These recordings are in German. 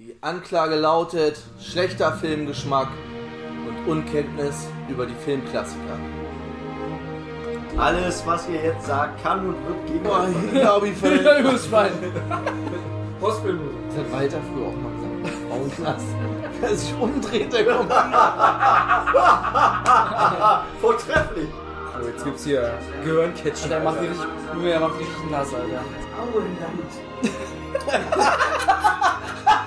Die Anklage lautet schlechter Filmgeschmack und Unkenntnis über die Filmklassiker. Alles, was ihr jetzt sagt, kann und wird gegen Boah, euch hier glaube ich völlig. Ja, übers Schwein. Postbildmusik. Das hat Walter früher auch mal gesagt. Frauenknast. Wer sich umdreht, der kommt. Vortrefflich. So, jetzt gibt's hier Gehirncatchen. Der macht die richtig, der macht die richtig nass, Alter.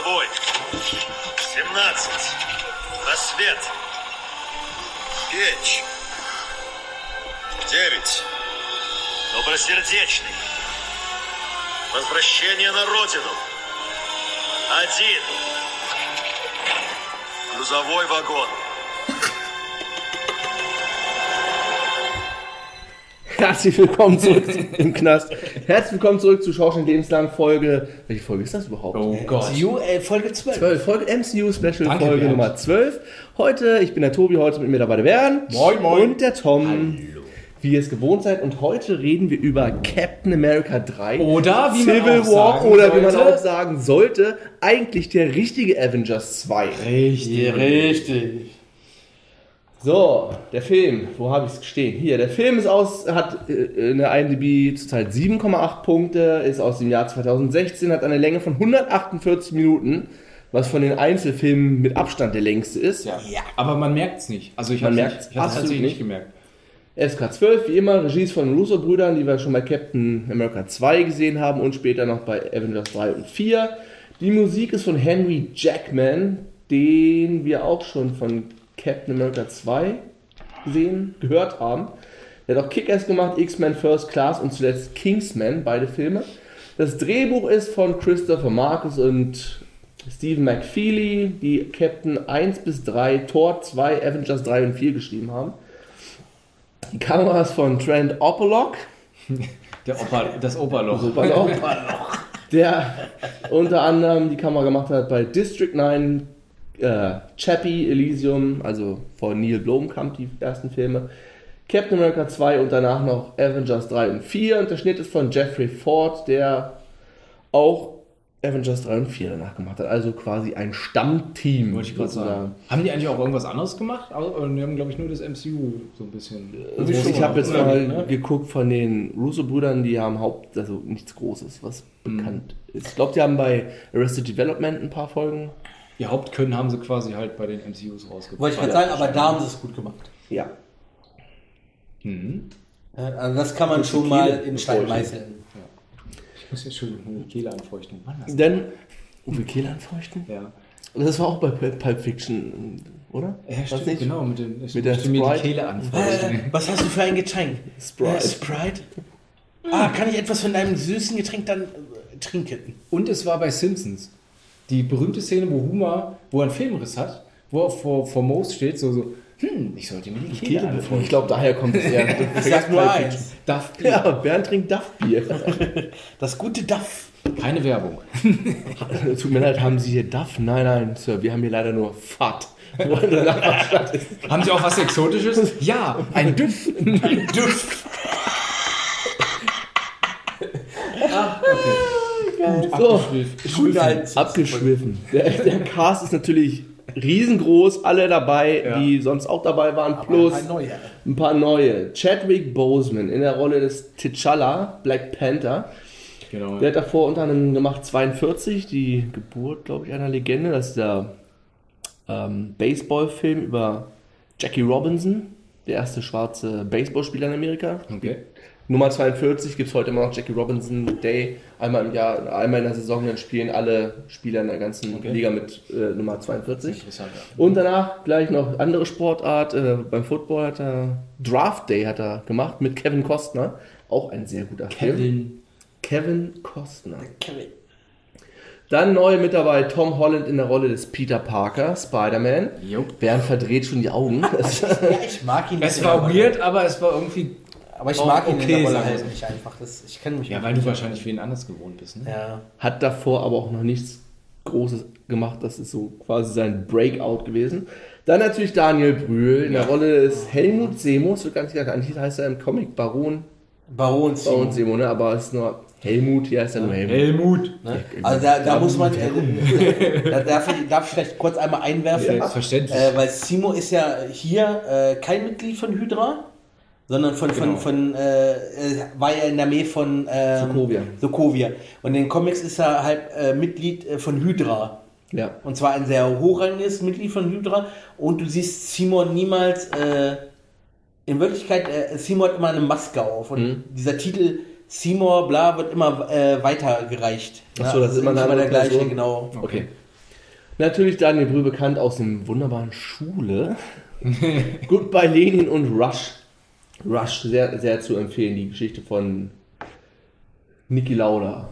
Швабой. 17. Рассвет. Печь. 9. Добросердечный. Возвращение на родину. Один. Грузовой вагон. Herzlich willkommen zurück im Knast. Herzlich willkommen zurück zu Schauschen lebenslang Folge. Welche Folge ist das überhaupt? Oh Gott. MCU, äh, Folge 12. 12, Folge MCU Special Danke, Folge Bernd. Nummer 12. Heute, ich bin der Tobi, heute mit mir dabei der Bernd. Moin, moin. Und der Tom. Wie ihr es gewohnt seid. Und heute reden wir über Captain America 3. Oder wie man Civil auch War sagen oder wie man sollte. auch sagen sollte, eigentlich der richtige Avengers 2. Richtig. Richtig. So, der Film, wo habe ich es stehen? Hier, der Film ist aus, hat äh, eine IMDb zurzeit 7,8 Punkte, ist aus dem Jahr 2016, hat eine Länge von 148 Minuten, was von den Einzelfilmen mit Abstand der längste ist. Ja. Aber man merkt es nicht. Also ich habe es tatsächlich nicht. gemerkt. FSK 12, wie immer, Regie ist von Russo-Brüdern, die wir schon bei Captain America 2 gesehen haben und später noch bei Avengers 3 und 4. Die Musik ist von Henry Jackman, den wir auch schon von Captain America 2 gesehen, gehört haben. Der hat auch Kick-Ass gemacht, X-Men First Class und zuletzt Kingsman, beide Filme. Das Drehbuch ist von Christopher Marcus und Stephen McFeely, die Captain 1 bis 3, Thor 2, Avengers 3 und 4 geschrieben haben. Die Kamera ist von Trent Opalock, Der Opa, das Operloch. Opalock, der unter anderem die Kamera gemacht hat bei District 9, äh, Chappie, Elysium, also von Neil Blomkamp, die ersten Filme, Captain America 2 und danach noch Avengers 3 und 4. Und der Schnitt ist von Jeffrey Ford, der auch Avengers 3 und 4 danach gemacht hat. Also quasi ein Stammteam. Wollte ich gerade sagen. Haben die eigentlich auch irgendwas anderes gemacht? Also, Die haben, glaube ich, nur das MCU so ein bisschen. Also ich habe jetzt mal ne? geguckt von den Russo-Brüdern, die haben Haupt, also nichts Großes, was Mhm. bekannt ist. Ich glaube, die haben bei Arrested Development ein paar Folgen. Ihr Hauptkönnen haben sie quasi halt bei den MCUs rausgebracht. Wollte ich gerade sagen, aber da haben sie es gut gemacht. Ja. Mhm. Ja, Also das kann man schon mal in Stein meißeln. Ich muss jetzt schon die Kehle anfeuchten. Mann, das Denn Uwe Kehl anfeuchten? ja. Das war auch bei Pulp Fiction, oder? Ja, Was stimmt, nicht? genau. Mit, ich Mit der musste mir Sprite? die Kehle anfeuchten. Äh, was hast du für ein Getränk? Sprite. Äh, Sprite? Ah, kann ich etwas von deinem süßen Getränk dann äh, trinken? Und es war bei Simpsons. Die berühmte Szene, wo Homer, wo er einen Filmriss hat, wo er vor, vor Moos steht, so, so, hm, ich sollte mir die Kehle Kehle anfeuchten. ich glaube, daher kommt es eher. Ich sag nur eins. Darf Bier. Ja, Bernd trinkt Duff-Bier. Das gute Duff. Keine Werbung. Tut mir leid, haben Sie hier Duff? Nein, nein, Sir, wir haben hier leider nur Fat. Haben Sie auch was Exotisches? Ja, ein Düff. Ein Duff. So, Gut als abgeschwiffen. Der, der Cast ist natürlich riesengroß, alle dabei, Ja. die sonst auch dabei waren, plus ein neuer. ein paar neue. Chadwick Boseman in der Rolle des T'Challa, Black Panther. Genau. Der hat davor unter anderem gemacht 42, die Geburt, glaube ich, einer Legende. Das ist der ähm, Baseballfilm über Jackie Robinson, der erste schwarze Baseballspieler in Amerika. Okay. Nummer 42 gibt es heute immer noch Jackie Robinson Day. Einmal im Jahr, einmal in der Saison, dann spielen alle Spieler in der ganzen Okay. Liga mit äh, Nummer 42. Interessant, ja. Und danach gleich noch andere Sportart. Äh, beim Football hat er Draft Day hat er gemacht mit Kevin Costner. Auch ein sehr guter Film. Kevin. Kevin Costner. Kevin. Dann neu mit dabei Tom Holland in der Rolle des Peter Parker, Spider-Man. Bernd verdreht schon die Augen. Ja, ich mag ihn. Es war weird, aber es war irgendwie. Aber ich auch mag ihn okay, in der Rolle halt so. nicht einfach. Das, ich kenne mich Ja, weil du wahrscheinlich wen anders gewohnt bist, ne? Ja. Hat davor aber auch noch nichts Großes gemacht. Das ist so quasi sein Breakout gewesen. Dann natürlich Daniel Brühl in der Rolle des Helmut Seemus. Wird gar nicht eigentlich heißt er im Comic Baron, Baron Baron Simon. Semo, ne? aber es ist nur Helmut. Hier heißt er nur Helmut. Helmut. Ne? Also da, da muss man, äh, da darf ich, darf ich vielleicht kurz einmal einwerfen, Selbstverständlich. äh, weil Simo ist ja hier äh, kein Mitglied von Hydra, sondern von, Genau. von, von äh, äh, war ja in der Armee von ähm, Sokovia. Sokovia. Und in den Comics ist er halt äh, Mitglied äh, von Hydra. Ja. Und zwar ein sehr hochrangiges Mitglied von Hydra. Und du siehst Simon niemals, äh, in Wirklichkeit, äh, Simon hat immer eine Maske auf. Und Mhm. dieser Titel Seymour, bla, wird immer äh, weitergereicht. Ach so, das ist immer andere der gleiche, Person. genau. Okay. Natürlich Daniel Brühl bekannt aus dem wunderbaren Schule. Goodbye Lenin und Rush. Rush, sehr, sehr zu empfehlen, die Geschichte von Niki Lauda.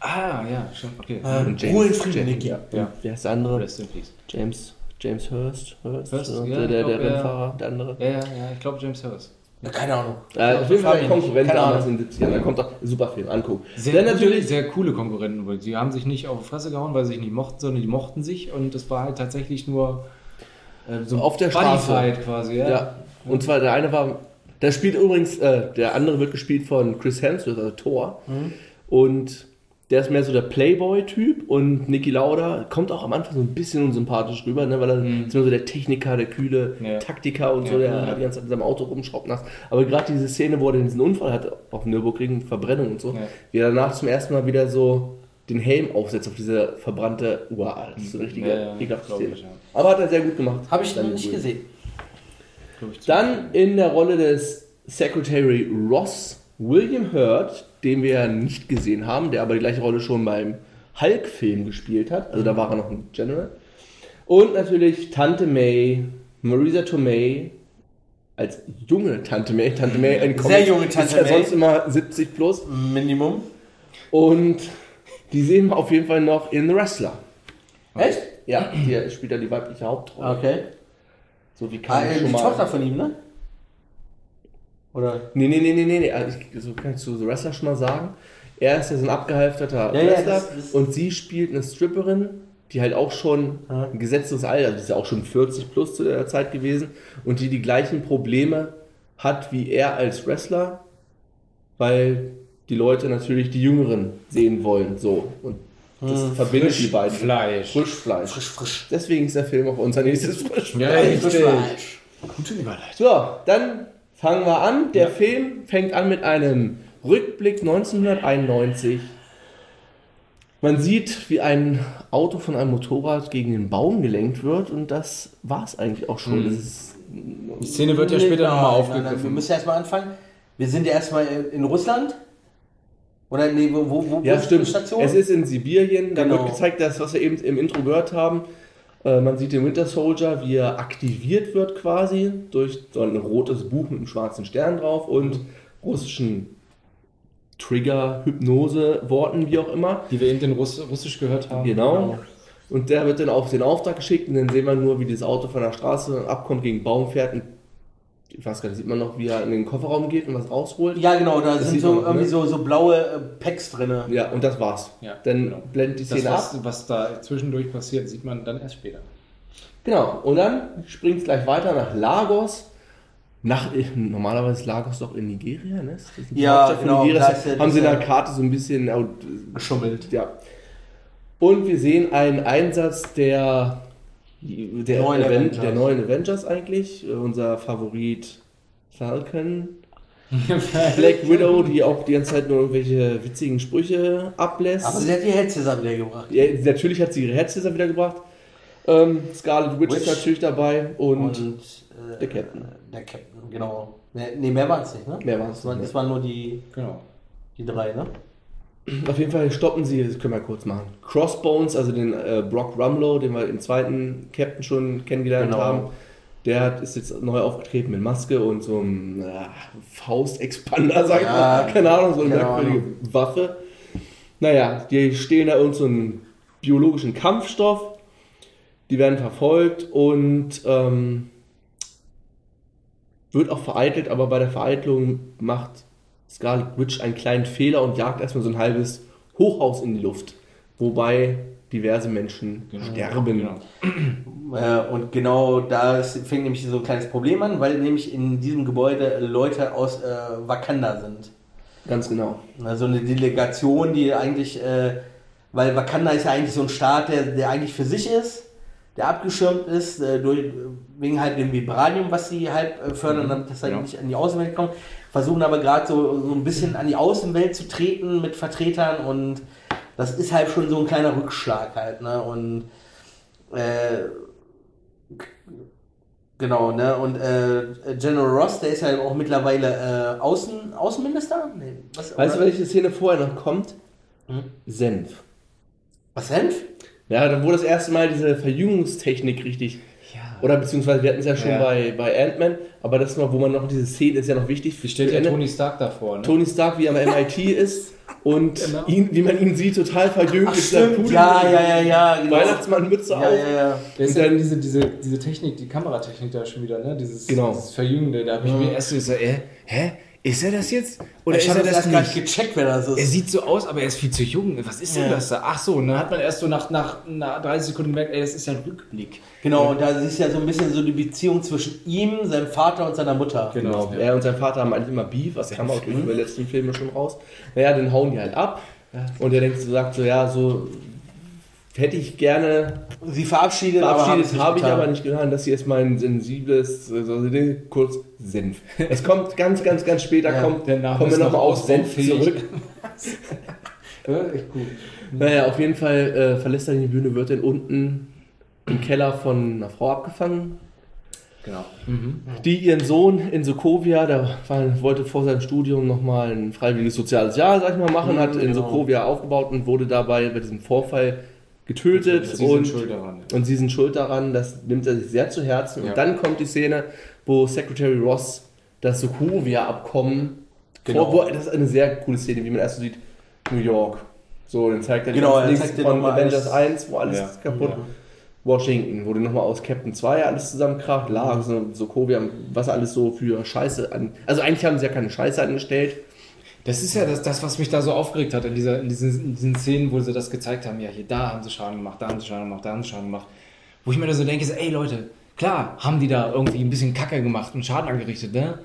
ah, ja, schon, okay. Äh, Ruhe Frieden, James- Niki. Ja. Ja. Wer ist der andere? Rest in peace. James, James Hurst. Hurst, Hurst, ja, der, der, glaub, ja. Rennfahrer, der andere. Ja, ja, ja, ich glaube James Hurst. Ja, keine Ahnung. Äh, auf jeden Fall ein. Konkurrent damals in den 70ern. Da kommt doch super Film, angucken. Sehr, Dann natürlich sehr coole Konkurrenten, weil die haben sich nicht auf die Fresse gehauen, weil sie sich nicht mochten, sondern die mochten sich und es war halt tatsächlich nur äh, so Auf der Straße. Quasi, ja. Ja. Und zwar der eine war, der spielt übrigens, äh, der andere wird gespielt von Chris Hemsworth, also Thor. Mhm. Und der ist mehr so der Playboy-Typ und Niki Lauda kommt auch am Anfang so ein bisschen unsympathisch rüber, ne, weil er ist immer so der Techniker, der kühle Mhm. Ja. Taktiker und so, Ja. der Ja. die ganze Zeit in seinem Auto rumschraubt nass. Aber gerade diese Szene, wo er diesen Unfall hatte auf Nürburgring, Verbrennung und so, Ja. wie er danach zum ersten Mal wieder so den Helm aufsetzt auf diese verbrannte Uhr. Das ist so eine richtige Ja, ja, Szene. ich. Aber hat er sehr gut gemacht. Habe ich noch nicht gesehen. Dann in der Rolle des Secretary Ross William Hurt, den wir ja nicht gesehen haben, der aber die gleiche Rolle schon beim Hulk-Film gespielt hat. Also da war er noch ein General. Und natürlich Tante May, Marisa Tomei, als junge Tante May. Tante May, ein Sehr junge Tante ist ja May. sonst immer 70 plus. Minimum. Und die sehen wir auf jeden Fall noch in The Wrestler. Echt? Ja, die spielt da die weibliche Hauptrolle. Okay. So wie Ah, kann äh, ich die schon mal... Tochter von ihm, ne? Oder? Nee, nee, nee, nee, nee, nee. Also ich, so kann ich zu The Wrestler schon mal sagen. Er ist ja so ein abgehalfterter Ja, ja, Wrestler das- das- und sie spielt eine Stripperin, die halt auch schon Ja. ein gesetztes Alter, also die ist ja auch schon 40 plus zu der Zeit gewesen und die die gleichen Probleme hat wie er als Wrestler, weil die Leute natürlich die Jüngeren sehen wollen, so. Und das Hm. verbindet die beiden. Fleisch. Frischfleisch. Frisch, frisch. Deswegen ist der Film auch unser nächstes Frischfleisch. Ja. Frischfleisch. Gute Überleitung. So, dann fangen wir an. Der Film fängt an mit einem Rückblick 1991. Man sieht, wie ein Auto von einem Motorrad gegen den Baum gelenkt wird und das war es eigentlich auch schon. Mhm. Das ist, Die Szene wird ja später nochmal nein, nein, Wir aufgegriffen. müssen erstmal anfangen. Wir sind ja erstmal in, in Russland. Oder nee, wo, wo, wo ja, ist die stimmt. Station? Es ist in Sibirien. Da Genau. wird gezeigt, das, was wir eben im Intro gehört haben. Äh, Man sieht den Winter Soldier, wie er aktiviert wird quasi durch so ein rotes Buch mit einem schwarzen Stern drauf und russischen Trigger, Hypnose, Worten, wie auch immer. Die wir eben in Russ Russisch gehört haben. Genau. Und der wird dann auf den Auftrag geschickt und dann sehen wir nur, wie das Auto von der Straße abkommt, gegen Baum fährt und ich weiß gar nicht, sieht man noch, wie er in den Kofferraum geht und was rausholt. ja, genau, da Das sind so man irgendwie ne? so, so blaue äh, Packs drin. Ja, und das war's. Ja, dann genau. blendet die Das, Szene ab. was, was da zwischendurch passiert, sieht man dann erst später. Genau, und dann springt es gleich weiter nach Lagos. Nach, normalerweise ist Lagos doch in Nigeria, ne? Ja, genau, Nigeria? ja haben sie in der Karte so ein bisschen äh, Geschummelt. Ja. Und wir sehen einen Einsatz der, der, Neuen Avengers. der neuen Avengers eigentlich. Äh, Unser Favorit Falcon. Black Widow, die auch die ganze Zeit nur irgendwelche witzigen Sprüche ablässt. Aber sie hat die Hetzesser wieder gebracht. Ja, natürlich hat sie ihre Herzleser wiedergebracht. Ähm, Scarlet Witch, ist Witch. natürlich dabei und, Und äh, der Captain. Der Captain, genau. Ne, mehr waren es nicht, ne? Mehr waren, nicht, das waren nur die, Genau. die drei, ne? Auf jeden Fall stoppen sie, das können wir kurz machen. Crossbones, also den äh, Brock Rumlow, den wir im zweiten Captain schon kennengelernt Genau. haben, der hat, ist jetzt neu aufgetreten mit Maske und so einem äh, Faustexpander, sag ich Ja, mal. Keine Ahnung, so eine merkwürdige Waffe. Naja, die stehlen da irgend so einen biologischen Kampfstoff. Die werden verfolgt und ähm, wird auch vereitelt, aber bei der Vereitelung macht Scarlet Witch einen kleinen Fehler und jagt erstmal so ein halbes Hochhaus in die Luft, wobei diverse Menschen sterben. Genau. Äh, und genau da fängt nämlich so ein kleines Problem an, weil nämlich in diesem Gebäude Leute aus äh, Wakanda sind. Ganz genau. Also eine Delegation, die eigentlich, äh, weil Wakanda ist ja eigentlich so ein Staat, der, der eigentlich für sich ist, der abgeschirmt ist, äh, durch, wegen halt dem Vibranium, was sie halt äh, fördern, damit das halt genau. nicht an die Außenwelt kommt. Versuchen aber gerade so, so ein bisschen an die Außenwelt zu treten mit Vertretern und das ist halt schon so ein kleiner Rückschlag halt, ne? Und äh, Genau, ne? Und äh, General Ross, der ist ja auch mittlerweile äh, Außen, Außenminister? Nee, was, Weißt du, welche Szene vorher noch kommt? Hm? Senf. Was Senf? Ja, da wo das erste Mal diese Verjüngungstechnik richtig. Oder beziehungsweise wir hatten es ja schon Ja. bei, bei Ant-Man, aber das mal, wo man noch diese Szene ist ja noch wichtig. Wie stellt ja. Tony Stark davor, ne? Tony Stark, wie er am MIT ist und Genau. ihn, wie man ihn sieht, total verjüngt. Ach Pudel- ja, ja, ja, ja, genau. Weihnachtsmannmütze Ja, auf. ja, ja. Der ist dann- diese, diese, diese Technik, die Kameratechnik da schon wieder, ne? Dieses, Genau. dieses Verjüngende. Da habe ich mir erst so gesagt, äh, hä? Ist er das jetzt? Oder ich ist habe er das das gar nicht gecheckt, wer das Er ist. sieht so aus, aber er ist viel zu jung. Was ist denn Ja. das da? Ach so, und dann hat man erst so nach, nach, nach 30 Sekunden gemerkt, ey, das ist ja ein Rückblick. Genau, und da ist ja so ein bisschen so die Beziehung zwischen ihm, seinem Vater und seiner Mutter. Genau. Ja. Er und sein Vater haben eigentlich immer Beef, das kam auch durch die letzten Filme schon raus. Naja, den hauen die halt ab. Und er denkt so, sagt so, ja, so hätte ich gerne Sie verabschiedet, verabschiedet, habe ich aber nicht getan. Das hier ist mein sensibles, also kurz Senf. Es kommt ganz, ganz, ganz später, Ja, kommt, kommen wir nochmal noch auf Senf zurück. Echt gut. Naja, auf jeden Fall äh, verlässt er die Bühne, wird dann unten im Keller von einer Frau abgefangen, Genau. die ihren Sohn in Sokovia, der war, wollte vor seinem Studium nochmal ein freiwilliges soziales Jahr, sag ich mal, machen, Mhm, hat in genau. Sokovia aufgebaut und wurde dabei bei diesem Vorfall getötet. Sie und, sind schuld daran. und sie sind schuld daran, das nimmt er sich sehr zu Herzen. Und Ja. dann kommt die Szene, wo Secretary Ross das Sokovia-Abkommen Genau. vor, wo, das ist eine sehr coole Szene, wie man erst so sieht, New York. So, dann zeigt er die Genau, er Links zeigt von Avengers alles. 1, wo alles Ja. kaputt Washington, wo du nochmal aus Captain 2 alles zusammenkracht, lag, so Sokovia, was alles so für Scheiße an. Also eigentlich haben sie ja keine Scheiße angestellt. Das ist ja das, das, was mich da so aufgeregt hat in, dieser, in, diesen, in diesen Szenen, wo sie das gezeigt haben. Ja, hier, da haben sie Schaden gemacht, da haben sie Schaden gemacht, da haben sie Schaden gemacht. Wo ich mir da so denke, so, ey Leute, klar haben die da irgendwie ein bisschen Kacke gemacht und Schaden angerichtet, ne?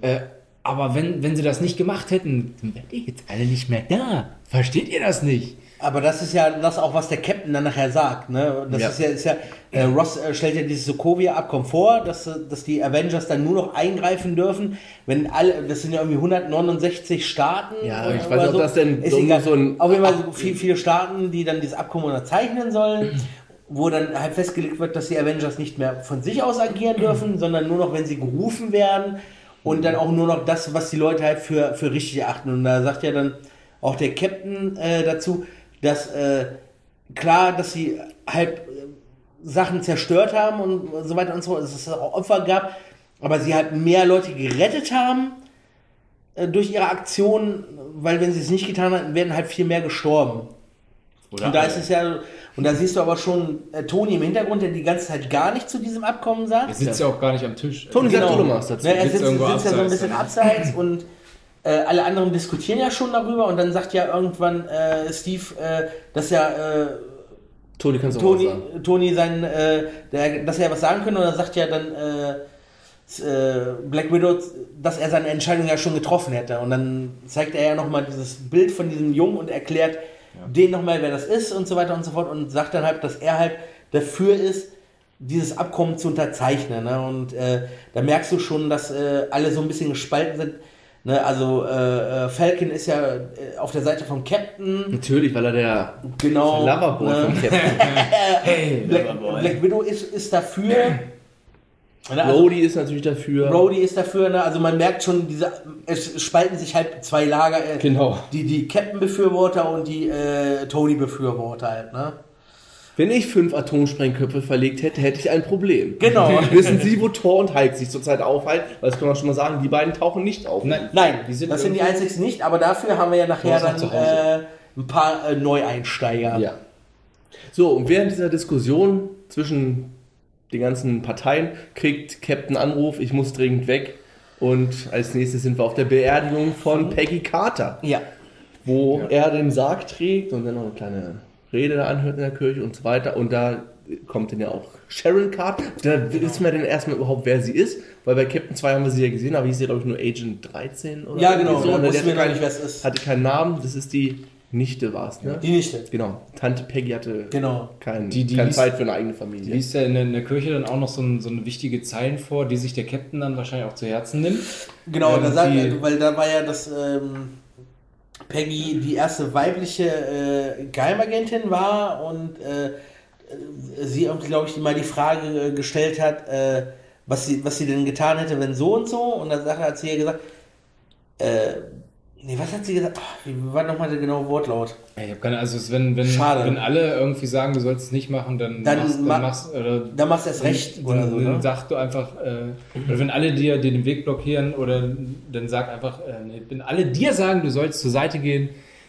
Äh, aber wenn, wenn sie das nicht gemacht hätten, dann wärt ihr jetzt alle nicht mehr da. Versteht ihr das nicht? Aber das ist ja das auch, was der Captain dann nachher sagt. Ne? Das Ja. ist ja, ist ja äh, Ross äh, stellt ja dieses Sokovia-Abkommen vor, dass, dass die Avengers dann nur noch eingreifen dürfen, wenn alle, das sind ja irgendwie 169 Staaten. Ja, ich weiß nicht, ob das denn ist so- egal. so ein- Auf jeden Fall so viel, viele Staaten, die dann dieses Abkommen unterzeichnen sollen, wo dann halt festgelegt wird, dass die Avengers nicht mehr von sich aus agieren dürfen, sondern nur noch, wenn sie gerufen werden und dann auch nur noch das, was die Leute halt für, für richtig erachten. Und da sagt ja dann auch der Captain äh, dazu, dass äh, klar, dass sie halt äh, Sachen zerstört haben und so weiter und so fort, dass es auch Opfer gab, aber sie halt mehr Leute gerettet haben äh, durch ihre Aktion, weil wenn sie es nicht getan hätten, wären halt viel mehr gestorben. Oder Und da ist es ja, und da siehst du aber schon äh, Toni im Hintergrund, der die ganze Zeit gar nicht zu diesem Abkommen Er sagt. sitzt ja auch gar nicht am Tisch. Tony sagt Genau. was dazu. Ne, er Sitzt sitzt, sitzt ja so ein bisschen abseits und äh, alle anderen diskutieren ja schon darüber und dann sagt ja irgendwann äh, Steve, äh, dass ja äh, Tony, kannst sagen. Toni sein, äh, der, dass er was sagen könnte und dann sagt ja dann äh, äh, Black Widow, dass er seine Entscheidung ja schon getroffen hätte und dann zeigt er ja nochmal dieses Bild von diesem Jungen und erklärt den nochmal, wer das ist und so weiter und so fort und sagt dann halt, dass er halt dafür ist, dieses Abkommen zu unterzeichnen. Ne? Und äh, da merkst du schon, dass äh, alle so ein bisschen gespalten sind. Ne, also äh, äh, Falcon ist ja äh, auf der Seite vom Captain. Natürlich, weil er der Genau. Loverboy ne? vom Captain Hey, Black, Black Widow ist, ist dafür. Ne, also Rhodey ist natürlich dafür. Rhodey ist dafür, ne? also man merkt schon, diese, es spalten sich halt zwei Lager, äh, Genau. die, die Captain-Befürworter und die äh, Tony-Befürworter halt, ne? Wenn ich fünf Atomsprengköpfe verlegt hätte, hätte ich ein Problem. Genau. Wissen Sie, wo Thor und Hulk sich zurzeit aufhalten? Weil das kann man schon mal sagen, die beiden tauchen nicht auf. Nein, Nein, Die sind das sind die einzigsten nicht, aber dafür haben wir ja nachher dann äh, ein paar äh, Neueinsteiger. Ja. So, und während dieser Diskussion zwischen den ganzen Parteien kriegt Captain Anruf, ich muss dringend weg. Und als nächstes sind wir auf der Beerdigung von Peggy Carter, Ja. wo er den Sarg trägt und dann noch eine kleine Rede da anhört in der Kirche und so weiter. Und da kommt dann ja auch Sharon Carter. Da wissen wir dann erstmal überhaupt, wer sie ist, weil bei Captain 2 haben wir sie ja gesehen, aber hieß sie, glaube ich, nur Agent 13 oder Ja, genau, So. da Und die wussten wir keinen- nicht, wer es ist. Hatte keinen Namen, das ist die Nichte, war es, ne? Die Nichte. Genau, Tante Peggy hatte Genau. kein, Die- die keine Zeit für eine eigene Familie. liest ja in der, in der Kirche dann auch noch so, ein, so eine wichtige Zeilen vor, die sich der Captain dann wahrscheinlich auch zu Herzen nimmt. Genau, Ähm, da sagt, die- weil da war ja das ähm, Peggy die erste weibliche äh, Geheimagentin war und äh, sie irgendwie, glaube ich, mal die Frage äh, gestellt hat, äh, was, sie, was sie denn getan hätte, wenn so und so. Und dann hat sie ja gesagt, äh, nee, was hat sie gesagt? Ach, wie war nochmal der genaue Wortlaut? Ich habe keine, also es- wenn, wenn, Schade. wenn alle irgendwie sagen, du sollst es nicht machen, dann, Dann machst, ma- dann machst oder Da machst du erst recht dann, oder so, dann ne? sag du einfach, äh, oder wenn alle dir, den Weg blockieren oder dann sag einfach, äh, nee, wenn alle dir sagen, du sollst zur Seite gehen,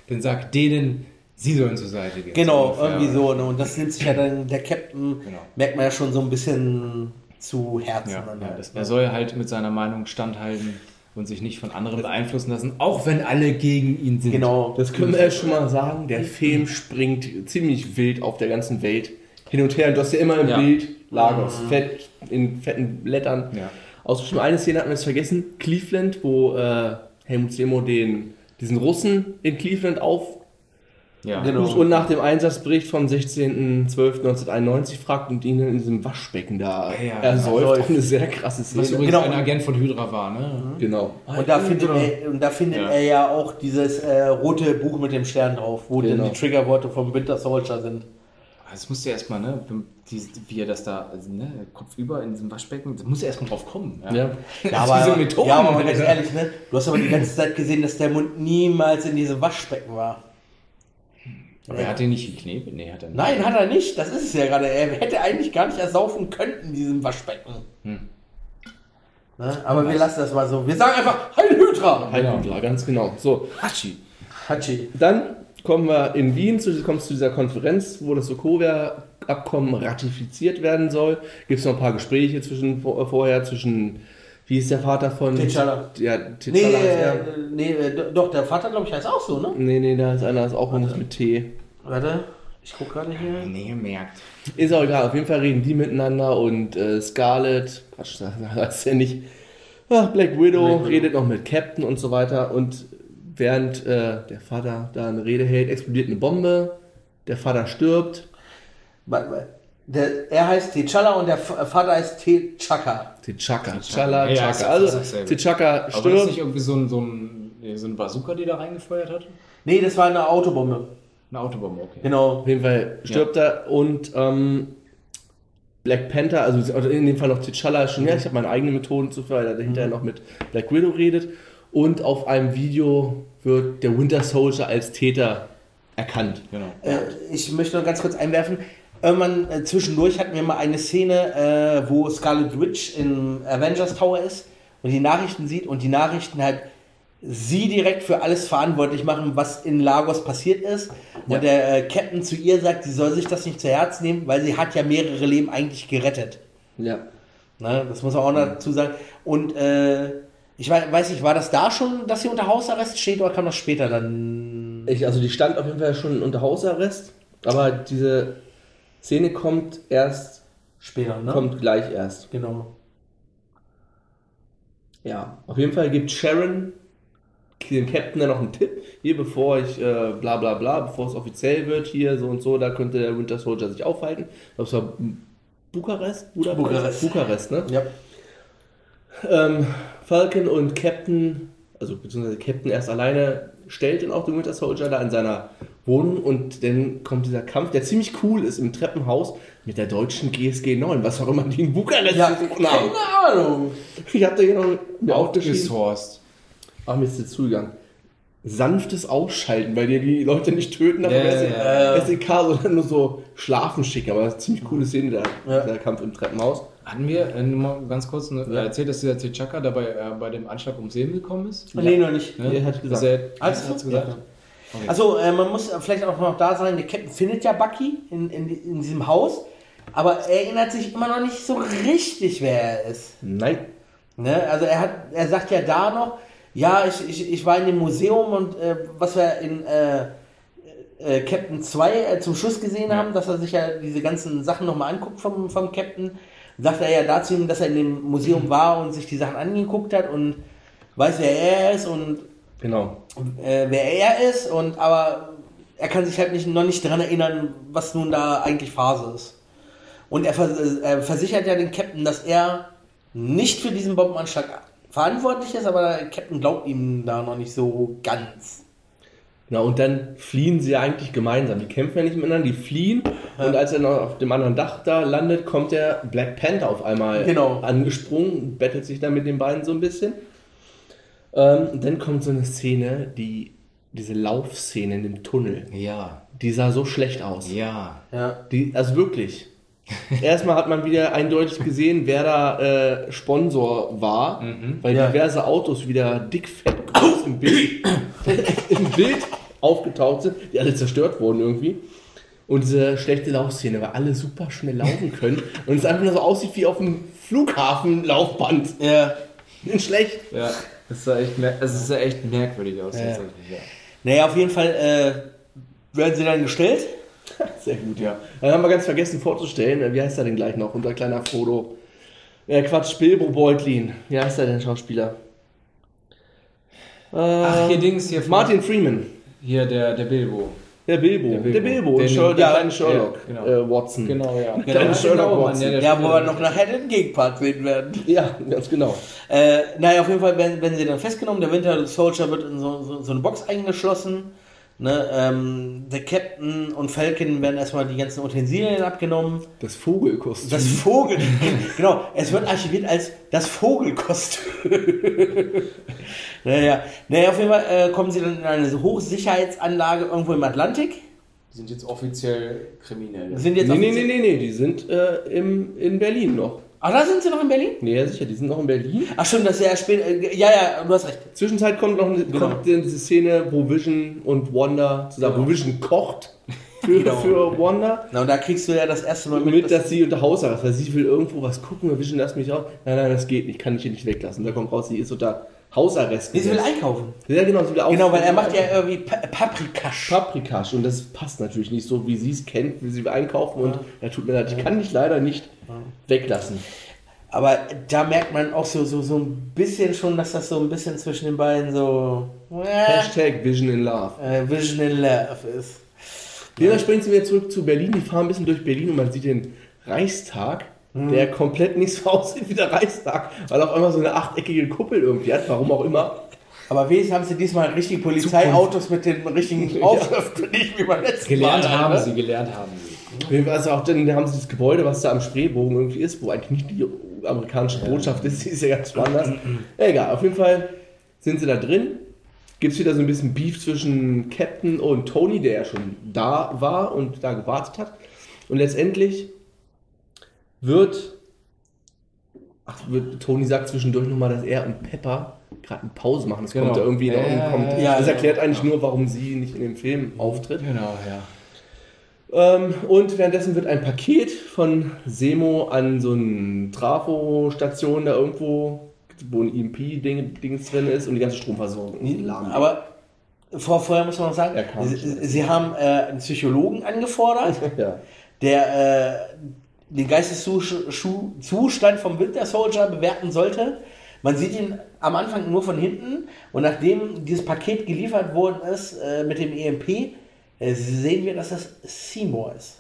dann sag denen, sie sollen zur Seite gehen. Genau, So irgendwie so. Ne? Und das nimmt sich ja dann der Captain, Genau. merkt man ja schon so ein bisschen zu Herzen. Ja, dann ja, halt, das, ne? er soll halt mit seiner Meinung standhalten und sich nicht von anderen beeinflussen lassen, auch wenn alle gegen ihn sind. Genau. Das können wir ja schon mal sagen. Der Film springt ziemlich wild auf der ganzen Welt hin und her. Und du hast ja immer im Ja. Bild Lagos, fett, in fetten Blättern. Ja. Ausgeschrieben. Eine Szene hatten wir jetzt vergessen. Cleveland, wo äh, Helmut Seymour den, diesen Russen in Cleveland auf Ja. Genau. und nach dem Einsatzbericht vom 16.12.1991 fragt und ihn in diesem Waschbecken da Ja, ja, ersäuft. Auch eine sehr krasse Szene. Was übrigens Genau. ein Agent von Hydra war, ne? Genau. Und da findet, er, und da findet Ja. er ja auch dieses äh, rote Buch mit dem Stern drauf, wo Genau. dann die Triggerworte vom Winter Soldier sind. Das musste erstmal, ne, wie er das da, also, ne, Kopf über in diesem Waschbecken, da muss er erstmal drauf kommen. Ja. Ja, Das aber, so Methoden, ja, aber mal ganz ehrlich, ne? du hast aber die ganze Zeit gesehen, dass der Mund niemals in diesem Waschbecken war. Aber er hat ihn nicht geknebelt? Nee, hat er nicht. Nein, hat er nicht. Das ist es ja gerade. Er hätte eigentlich gar nicht ersaufen können in diesem Waschbecken. Hm. Ne? Aber wir lassen das mal so. Wir sagen einfach Heil Hydra! Heilbutler, ganz genau. So, Hachi. Hachi. Dann kommen wir in Wien, zu, kommst zu dieser Konferenz, wo das Sokovia-Abkommen ratifiziert werden soll. Gibt es noch ein paar Gespräche zwischen, vor- vorher zwischen, wie ist der Vater von... T'Challa. Ja, Nee, T'Challa heißt äh, er. nee, äh, doch, der Vater, glaube ich, heißt auch so, ne? Nee, nee, da ist einer, ist auch irgendwas mit T. Warte, ich guck gerade hier. Nee, merkt. Ist auch egal, auf jeden Fall reden die miteinander und äh, Scarlett, Quatsch, das heißt ja nicht, ach, Black Widow redet noch mit Captain und so weiter und während äh, der Vater da eine Rede hält, explodiert eine Bombe, der Vater stirbt, Warte mal. Der, er heißt T'Challa und der F- Vater heißt T'Chaka. T'Chaka, T'Challa, Ja, ja, T'Chaka, ist also. T'Chaka Aber war das stirbt, nicht irgendwie so ein, so ein, so ein Bazooka, die da reingefeuert hat? Nee, das war eine Autobombe. Eine Autobombe, okay. Genau. auf jeden Fall stirbt er und ähm, Black Panther, also in dem Fall noch T'Challa ist schon, ja, ich habe meine eigenen Methoden zu weil er hinterher noch mit Black Widow redet und auf einem Video wird der Winter Soldier als Täter erkannt. Genau. Äh, ich möchte noch ganz kurz einwerfen. Irgendwann äh, zwischendurch hatten wir mal eine Szene, äh, wo Scarlet Witch im Avengers Tower ist und die Nachrichten sieht und die Nachrichten halt sie direkt für alles verantwortlich machen, was in Lagos passiert ist. Und Ja. der äh, Captain zu ihr sagt, sie soll sich das nicht zu Herzen nehmen, weil sie hat ja mehrere Leben eigentlich gerettet. Ja. Ne, das muss man auch noch dazu sagen. Und äh, ich weiß, weiß nicht, war das da schon, dass sie unter Hausarrest steht oder kam das später dann? Ich, also die stand auf jeden Fall schon unter Hausarrest, aber diese Szene kommt erst, Später, ne? kommt gleich erst. Genau. Ja. Auf jeden Fall gibt Sharon dem Captain dann noch einen Tipp, hier bevor ich äh, bla bla bla, bevor es offiziell wird, hier so und so, da könnte der Winter Soldier sich aufhalten. Ich glaube, es war Bukarest? Budapest? Bukarest. Bukarest, ne? Ja. Ähm, Falcon und Captain also beziehungsweise Captain erst alleine stellt dann auch den Winter Soldier da in seiner Wohnung und dann kommt dieser Kampf, der ziemlich cool ist im Treppenhaus mit der deutschen GSG 9, was auch immer die in Bukarest Ja, gesucht haben. keine Ahnung. Ich da hier noch mir aufgeschrieben. Ach, mir ist jetzt zugegangen. Sanftes Ausschalten, weil dir die Leute nicht töten Ja, dem ja, SEK, sondern nur so schlafen schicken. Aber das ist eine ziemlich coole Szene, der, Ja. der Kampf im Treppenhaus. Hatten wir, äh, nur mal ganz kurz, ne, erzählt, dass dieser T'Chaka dabei äh, bei dem Anschlag ums Leben gekommen ist? Nee, noch nicht. Ne? Ja, hat gesagt. Dass er, Hat's gesagt? Ja. Also äh, man muss vielleicht auch noch da sein, der Captain findet ja Bucky in, in, in diesem Haus, aber er erinnert sich immer noch nicht so richtig, wer er ist. Nein. Ne? Also er hat, er sagt ja da noch, ja, ich, ich, ich war in dem Museum und äh, was wir in äh, äh, Captain 2 äh, zum Schluss gesehen haben, dass er sich ja diese ganzen Sachen nochmal anguckt vom, vom Captain, sagt er ja dazu, dass er in dem Museum war und sich die Sachen angeguckt hat und weiß, wer er ist und Genau. äh, wer er ist und aber er kann sich halt nicht, noch nicht daran erinnern, was nun da eigentlich Phase ist. Und er, vers äh, er versichert ja den Captain, dass er nicht für diesen Bombenanschlag verantwortlich ist, aber der Captain glaubt ihm da noch nicht so ganz. Genau, und dann fliehen sie ja eigentlich gemeinsam. Die kämpfen ja nicht miteinander, die fliehen. Und als er noch auf dem anderen Dach da landet, kommt der Black Panther auf einmal Genau. angesprungen, bettelt sich dann mit den beiden so ein bisschen. Ähm, und dann kommt so eine Szene, die, diese Laufszene in dem Tunnel, Ja, die sah so schlecht aus. ja. Ja. Die, also wirklich. Erstmal hat man wieder eindeutig gesehen, wer da äh, Sponsor war, weil Ja. diverse Autos wieder dickfett groß im Bild, im Bild aufgetaucht sind, die alle zerstört wurden irgendwie. Und diese schlechte Laufszene, weil alle super schnell laufen können und es einfach nur so aussieht wie auf dem Flughafenlaufband. Ja. In schlecht. Ja, das sah echt, mer es sah echt merkwürdig aus. Ja. Naja, auf jeden Fall äh, werden sie dann gestellt. Sehr gut, ja. Dann haben wir ganz vergessen vorzustellen, äh, wie heißt er denn gleich noch, unser kleiner Frodo? Äh, Quatsch, Bilbo Beutlin. Wie heißt er denn, Schauspieler? Ach, hier Dings, hier. Martin Freeman. Hier, der, der Bilbo. Der Bilbo. Der Der Bilbo. Bilbo. Der, Den- Sher- der ja, kleine Sherlock. ja, genau. Äh, Watson. Genau, ja. Kleine Sherlock Mann, Watson. der Ja, wo wir noch nachher den Gegenpart sehen werden. Ja, ganz genau. Äh, naja, auf jeden Fall werden, werden sie dann festgenommen. Der Winter Soldier wird in so, so, so eine Box eingeschlossen. Ne, ähm, der Captain und Falcon werden erstmal die ganzen Utensilien abgenommen. Das Vogelkostüm. Das Vogel, genau, es wird archiviert als das Vogelkostüm. naja, naja, auf jeden Fall äh, kommen sie dann in eine Hochsicherheitsanlage irgendwo im Atlantik. Die sind jetzt offiziell kriminell. Sind jetzt nee, nee, nee, offiziell- nee, nee, die sind äh, im, in Berlin noch. Ach, da sind sie noch in Berlin? Nee, ja, sicher, die sind noch in Berlin. Ach stimmt, das ist ja später. Äh, ja, ja, du hast recht. Zwischenzeit kommt noch eine, Genau. kommt diese Szene, wo Vision und Wanda zusammen, Genau. wo Vision kocht für, Genau. für Wanda. Na, und da kriegst du ja das erste Mal Mit, dass- dass sie unter Hausarrest, weil sie will irgendwo was gucken und Vision lass mich raus. Nein, nein, das geht nicht, kann ich hier nicht weglassen. Da kommt raus, sie ist unter Hausarrest. Nee, sie will einkaufen. Ja, genau, sie will auch. Genau, weil er macht ja irgendwie pa Paprikasch. Paprikasch und das passt natürlich nicht so, wie sie es kennt, wie sie will einkaufen und ja, tut mir leid, ich kann dich leider nicht weglassen. Aber da merkt man auch so, so, so ein bisschen schon, dass das so ein bisschen zwischen den beiden so äh, Hashtag Vision in Love. äh, Vision in Love ist. Dann springen sie wieder zurück zu Berlin. Die fahren ein bisschen durch Berlin und man sieht den Reichstag, der komplett nicht so aussieht wie der Reichstag, weil er auf einmal so eine achteckige Kuppel irgendwie hat, warum auch immer. Aber wenigstens haben sie diesmal richtige Polizeiautos mit den richtigen Aufschriften, nicht wie beim letzten Gelernt Mal. haben ne? sie, gelernt haben sie. Also auch dann haben sie das Gebäude, was da am Spreebogen irgendwie ist, wo eigentlich nicht die amerikanische Botschaft ist, die ist ja ganz woanders. Egal, auf jeden Fall sind sie da drin. Gibt es wieder so ein bisschen Beef zwischen Captain und Tony, der ja schon da war und da gewartet hat. Und letztendlich wird, ach, wird Tony sagt zwischendurch nochmal, dass er und Pepper gerade eine Pause machen. Das Genau. kommt da irgendwie noch und kommt. ja, das erklärt eigentlich nur, warum sie nicht in dem Film auftritt. Genau, ja. Ähm, und währenddessen wird ein Paket von Semo an so eine Trafo-Station da irgendwo, wo ein EMP-Dings drin ist und die ganze Stromversorgung lahm. Aber vor, vorher muss man noch sagen, sie, sie haben äh, einen Psychologen angefordert, ja. der äh, den Geisteszustand vom Winter Soldier bewerten sollte. Man sieht ihn am Anfang nur von hinten und nachdem dieses Paket geliefert worden ist äh, mit dem EMP, äh, sehen wir, dass das Seymour ist.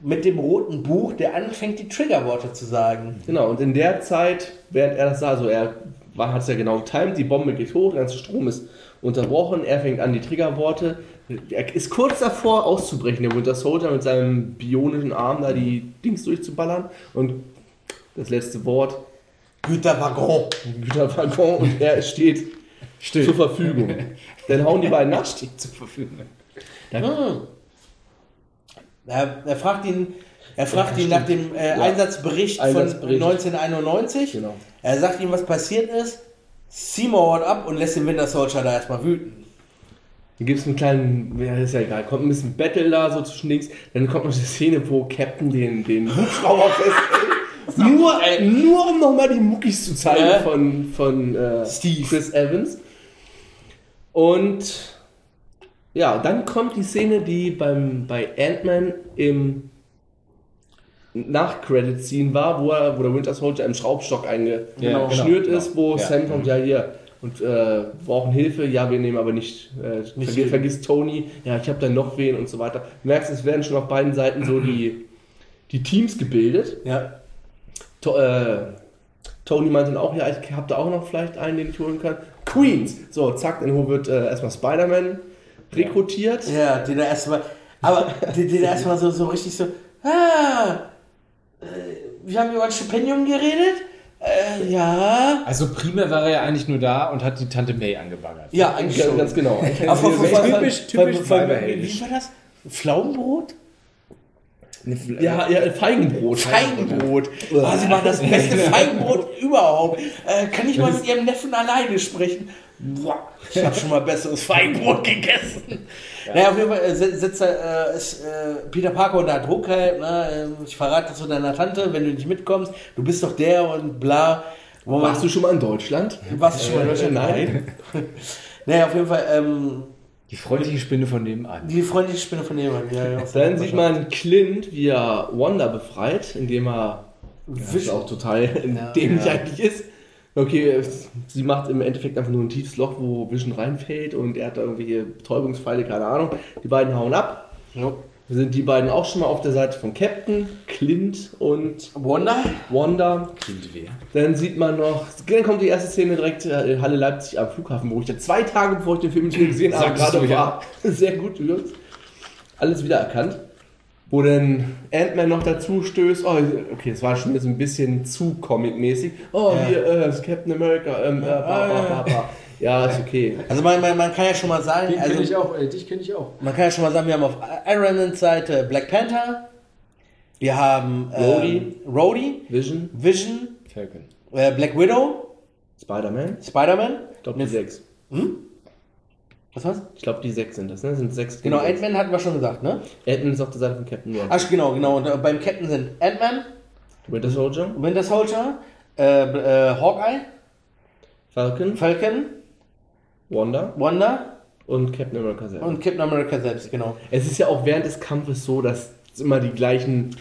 mit dem roten Buch, der anfängt, die Triggerworte zu sagen. Genau, und in der Zeit, während er das sah, also er hat es ja genau getimt, die Bombe geht hoch, der ganze Strom ist unterbrochen, er fängt an, die Triggerworte. Er ist kurz davor auszubrechen, der Winter Soldier mit seinem bionischen Arm da die Dings durchzuballern. Und das letzte Wort, Güterwaggon. Güterwaggon, und er steht zur Verfügung. Dann hauen die beiden nach. Steht zur Verfügung. Hm. Er, er fragt ihn, er fragt ihn nach dem äh, Einsatzbericht, Einsatzbericht. von 1991. Genau. Er sagt ihm, was passiert ist. Seymour ab und lässt den Winter Soldier da erstmal wüten. Dann gibt es einen kleinen, ja, ist ja egal, kommt ein bisschen Battle da so zwischen links. Dann kommt noch die Szene, wo Captain den, den Hubschrauber festhält. nur, nur um nochmal die Muckis zu zeigen Ja. von, von äh, Steve. Chris Evans. Und ja, dann kommt die Szene, die beim, bei Ant-Man im Nach-Credit-Scene war, wo, er, wo der Winter Soldier im Schraubstock eingeschnürt Ja, genau, ist, wo genau. Sam kommt, ja hier, und äh, brauchen Hilfe, ja, wir nehmen aber nicht, äh, vergiss, jeden. vergiss Tony, ja, ich habe da noch wen und so weiter. Du merkst, es werden schon auf beiden Seiten so die, die Teams gebildet. Ja. To äh, Tony meinte dann auch, ja, ich habe da auch noch vielleicht einen, den ich holen kann. Queens! So, zack, dann wird äh, erstmal Spider-Man rekrutiert. Ja, den er erstmal, aber den, den er erstmal so, so richtig so, ah, äh, wir haben über ein Stipendium geredet. Äh, ja. Also primär war er ja eigentlich nur da und hat die Tante May angebaggert. Ja, eigentlich Ganz, schon. ganz genau. Aber Typisch- typisch wie war das? Pflaumenbrot? Ja, ja, Feigenbrot. Feigenbrot. Ah, sie machen das beste Feigenbrot überhaupt. Äh, kann ich mal mit ihrem Neffen alleine sprechen? Boah, ich habe schon mal besseres Feigenbrot gegessen. Naja, auf jeden Fall äh, sit- sitzt er, äh, ist äh, Peter Parker unter Druck halt. Ne? äh, Ich verrate das zu deiner Tante, wenn du nicht mitkommst. Du bist doch der und bla. Wo man, Warst du schon mal in Deutschland? warst du schon mal in Deutschland? Nein. Naja, auf jeden Fall ähm, Die freundliche Spinne von nebenan. die freundliche Spinne von jemandem. Ja, ja, Dann sieht man Clint, wie er Wanda befreit, indem er was Wisch- auch total dämlich ja. eigentlich ist. Okay, es- sie macht im Endeffekt einfach nur ein tiefes Loch, wo Vision reinfällt und er hat da irgendwelche Betäubungspfeile, keine Ahnung. Die beiden hauen ab. Ja. Sind die beiden auch schon mal auf der Seite von Captain, Clint und Wanda? Wanda. Klingt wer? Dann sieht man noch, dann kommt die erste Szene direkt äh, in Halle Leipzig am Flughafen, wo ich ja zwei Tage bevor ich den Film nicht gesehen habe, gerade du, ja. war. Sehr gut übrigens. Alles wiedererkannt. Wo dann Ant-Man noch dazu stößt. Oh, okay, es war schon jetzt ein bisschen zu comic-mäßig. Oh, Ja. hier, äh, ist Captain America. Ähm, äh, ba, ba, ba. Ja, ist okay. Also man, man, man kann ja schon mal sagen, Den also kenn ich auch, äh, dich kenne ich auch. man kann ja schon mal sagen, wir haben auf Iron Man's Seite Black Panther, wir haben ähm, Rhodey. Rhodey, Vision, Vision, Falcon. äh, Black Widow, Spider-Man. Spider-Man. Ich glaube, die sechs. Was war's? Ich glaube, die sechs sind das, ne? Sind sechs. Genau. Ant-Man hatten wir schon gesagt, ne? Ant-Man ist auf der Seite von Captain Ron. Ach genau, genau. Und äh, beim Captain sind Ant-Man, Winter Soldier, Winter Soldier, äh, äh, Hawkeye, Falcon, Falcon, Wanda Wanda und Captain America selber. und Captain America selbst, genau. Es ist ja auch während des Kampfes so, dass immer die gleichen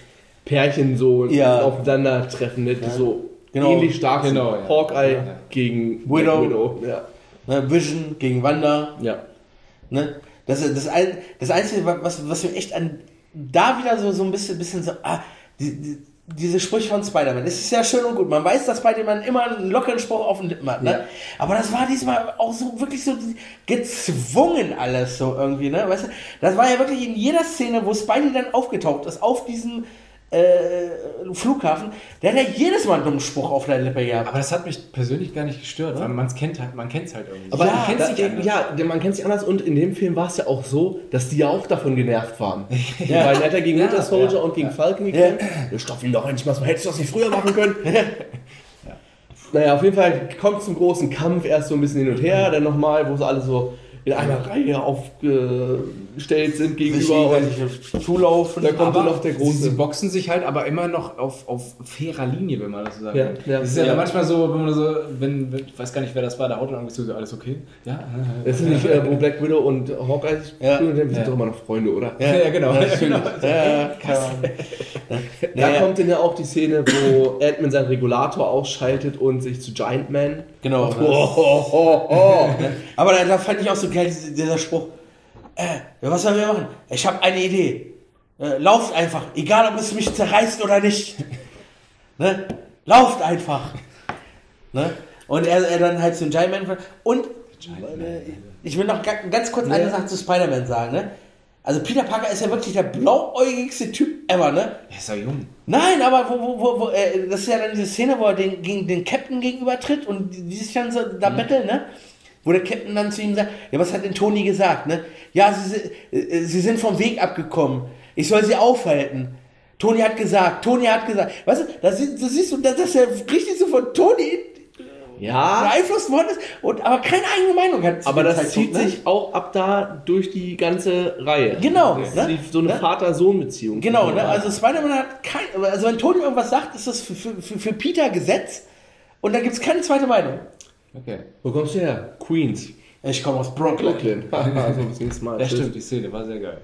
Pärchen so Ja. aufeinandertreffen, ne? die so Genau. ähnlich stark sind. Genau, ja. Hawkeye Ja. gegen Widow. Widow. Ja. Ne, Vision gegen Wanda. ja. Ne? Das, das, ein, das Einzige, was, was mir echt an da wieder so, so ein bisschen, bisschen so, ah, die, die, diese Sprüche von Spider-Man. Es ist ja schön und gut. Man weiß, dass Spider-Man immer einen lockeren Spruch auf den Lippen hat. Ne? Ja. Aber das war diesmal auch so wirklich so gezwungen alles so irgendwie. Ne? Weißt du, das war ja wirklich in jeder Szene, wo Spidey dann aufgetaucht ist, auf diesem äh, Flughafen, der hat ja jedes Mal einen dummen Spruch auf der Lippe gehabt. Aber das hat mich persönlich gar nicht gestört, weil man es kennt halt, man kennt es halt irgendwie. Aber Ja, man kennt sich anders. ja, man kennt sich anders und in dem Film war es ja auch so, dass die ja auch davon genervt waren. Ja. Weil er hat ja gegen Winter Soldier ja, und gegen Falcon gekämpft. Wir stopfen ihn doch endlich mal, so, hättest du das nicht früher machen können? Naja, auf jeden Fall kommt zum großen Kampf erst so ein bisschen hin und her, dann nochmal, wo sie alle so in einer Reihe aufgestellt sind gegenüber und zulaufen. da kommt dann noch der sie, sie große. boxen sich halt aber immer noch auf, auf fairer Linie, wenn man das so sagen Ja, ja. das ist ja, Ja. manchmal so, wenn man so, wenn, wenn, ich weiß gar nicht, wer das war, der haut dann irgendwie so, alles okay? Ja, Das ist nicht, äh, wo Black Widow und Hawkeye Ja. wir sind Ja. doch immer noch Freunde, oder? ja, ja, genau. Ja, Ja, natürlich. genau. Ja, kann man. Da Ja, kommt dann ja auch die Szene, wo Ant-Man seinen Regulator ausschaltet und sich zu Giant Man. Genau. Oh, oh, oh, oh. Aber da, da fand ich auch so geil, diese- dieser Spruch. Äh, was sollen wir machen? Ich habe eine Idee. Äh, lauft einfach, egal ob es mich zerreißt oder nicht. ne? Lauft einfach. Ne? Und er, er dann halt zum Giant Man. Und äh, ich will noch ga- ganz kurz eine Sache zu Spider-Man sagen. Ne? Also Peter Parker ist ja wirklich der blauäugigste Typ ever. Ne? Er ist ja jung. Nein, aber wo, wo, wo, wo äh, das ist ja dann diese Szene, wo er den, gegen den Captain gegenüber tritt und die, die sich dann so da betteln, ne? Wo der Captain dann zu ihm sagt, ja, was hat denn Tony gesagt, ne? Ja, sie, sind- äh, sie sind vom Weg abgekommen. Ich soll sie aufhalten. Tony hat gesagt, Tony hat gesagt. Weißt du, das, das siehst du, dass das ja richtig so von Tony Ja, beeinflusst worden ist, und, aber keine eigene Meinung hat. aber das Zeitpunkt, zieht sich auch ab da durch die ganze Reihe. Genau, Das ist ne? so eine Ne? Vater-Sohn-Beziehung. Genau, ne? also Spider-Man hat kein, also wenn Tony irgendwas sagt, ist das für, für, für, für Peter Gesetz und da gibt es keine zweite Meinung. Okay. Wo kommst du her? Queens. Ich komme aus Brooklyn. Brooklyn. Haha, so bis nächstes Mal. Ja, Tschüss. stimmt, die Szene war sehr geil.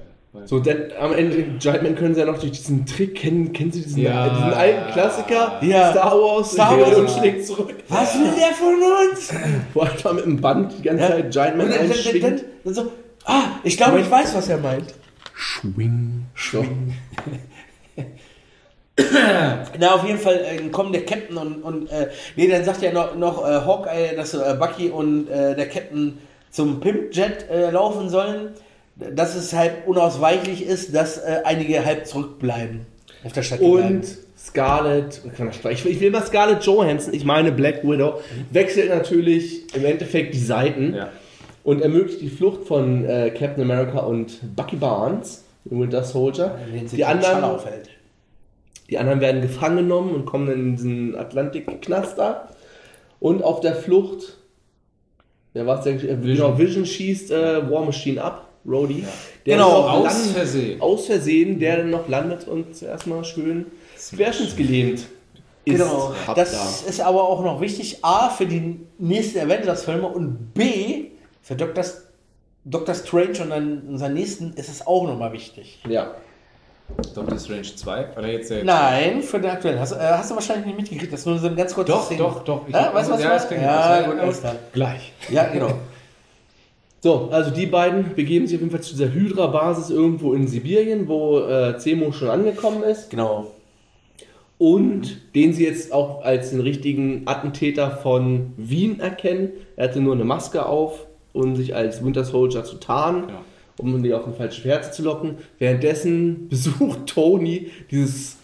So, denn am Ende, Giantman können sie ja noch durch diesen Trick kennen. Kennen Sie diesen, Ja. diesen alten Klassiker? Ja. Star Wars. Star Wars. Und schlägt zurück. Was will der von uns? Wo da mit dem Band die ganze Zeit Giantman Und dann, dann, einschwingt. so, ah, ich glaube, ich weiß, was er meint. Schwing. So. Na, auf jeden Fall äh, kommen der Captain und, und äh, nee, dann sagt ja noch, noch äh, Hawkeye, dass äh, Bucky und äh, der Captain zum Pimp-Jet äh, laufen sollen, dass es halt unausweichlich ist, dass äh, einige halb zurückbleiben auf der Strecke. Und. Scarlett, ich ich will mal Scarlett Johansson, ich meine Black Widow, wechselt natürlich im Endeffekt die Seiten Ja. und ermöglicht die Flucht von äh, Captain America und Bucky Barnes, Winter Soldier. Die anderen, aufhält. Die anderen werden gefangen genommen und kommen in diesen Atlantik-Knast da. Und auf der Flucht, wer war es denn? Äh, Genau, Vision schießt äh, War Machine ab, Rhodey. Der Genau, Aus land- Versehen. aus Versehen, der dann noch landet und zuerst mal schön querschnittsgelähmt ist. Genau, Hab das ist aber auch noch wichtig, A, für die nächsten Avengers-Filme und B, für Doctor, Doctor Strange und dann unseren nächsten ist es auch nochmal wichtig. Ja. Doctor Strange 2? Oder jetzt der Nein, für den aktuellen. Hast, äh, hast du wahrscheinlich nicht mitgekriegt, das ist nur so ein ganz kurzes Doch, doch, doch. Ich- Ja, weißt du, was ja, ich meine? Ja, gut. gut, alles klar. Gleich. Ja, genau. So, also die beiden begeben sich auf jeden Fall zu dieser Hydra-Basis irgendwo in Sibirien, wo äh, Zemo schon angekommen ist genau. und den sie jetzt auch als den richtigen Attentäter von Wien erkennen. Er hatte nur eine Maske auf, um sich als Winter Soldier zu tarnen, Ja. Um die auf eine falsche Fährte zu locken. Währenddessen besucht Tony dieses,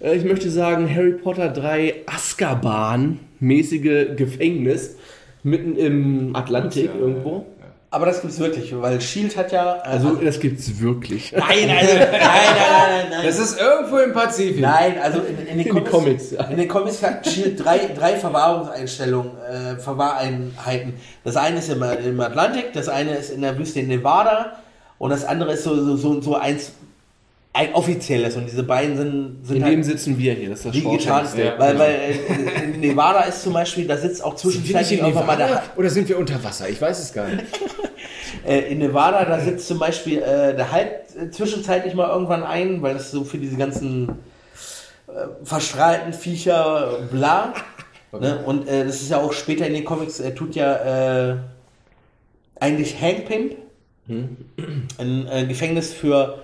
äh, ich möchte sagen, Harry Potter 3 Azkaban-mäßige Gefängnis mitten im Atlantik Ja, irgendwo. Aber das gibt's wirklich, weil Shield hat ja. äh, Also das gibt's wirklich. nein, also, nein, nein, nein, nein. Das ist irgendwo im Pazifik. Nein, also in, in, den, In den Comics, Comics, ja. in den Comics hat Shield drei, drei Verwahrungseinstellungen, äh, Verwahreinheiten. Das eine ist im, im Atlantik, das eine ist in der Wüste in Nevada und das andere ist so, so, so, so eins, ein offizielles und diese beiden sind, sind In halt dem sitzen wir hier. Das ist das die getan. Ja. Weil, weil äh, in Nevada ist zum Beispiel, da sitzt auch zwischenzeitlich in irgendwann mal der, Nevada? Oder sind wir unter Wasser? Ich weiß es gar nicht. Äh, in Nevada, da sitzt zum Beispiel äh, der Hype äh, zwischenzeitlich mal irgendwann ein, weil das so für diese ganzen äh, verstrahlten Viecher, bla. Ne? Und äh, das ist ja auch später in den Comics, äh, tut ja eigentlich Hank Pimp ein äh, Gefängnis für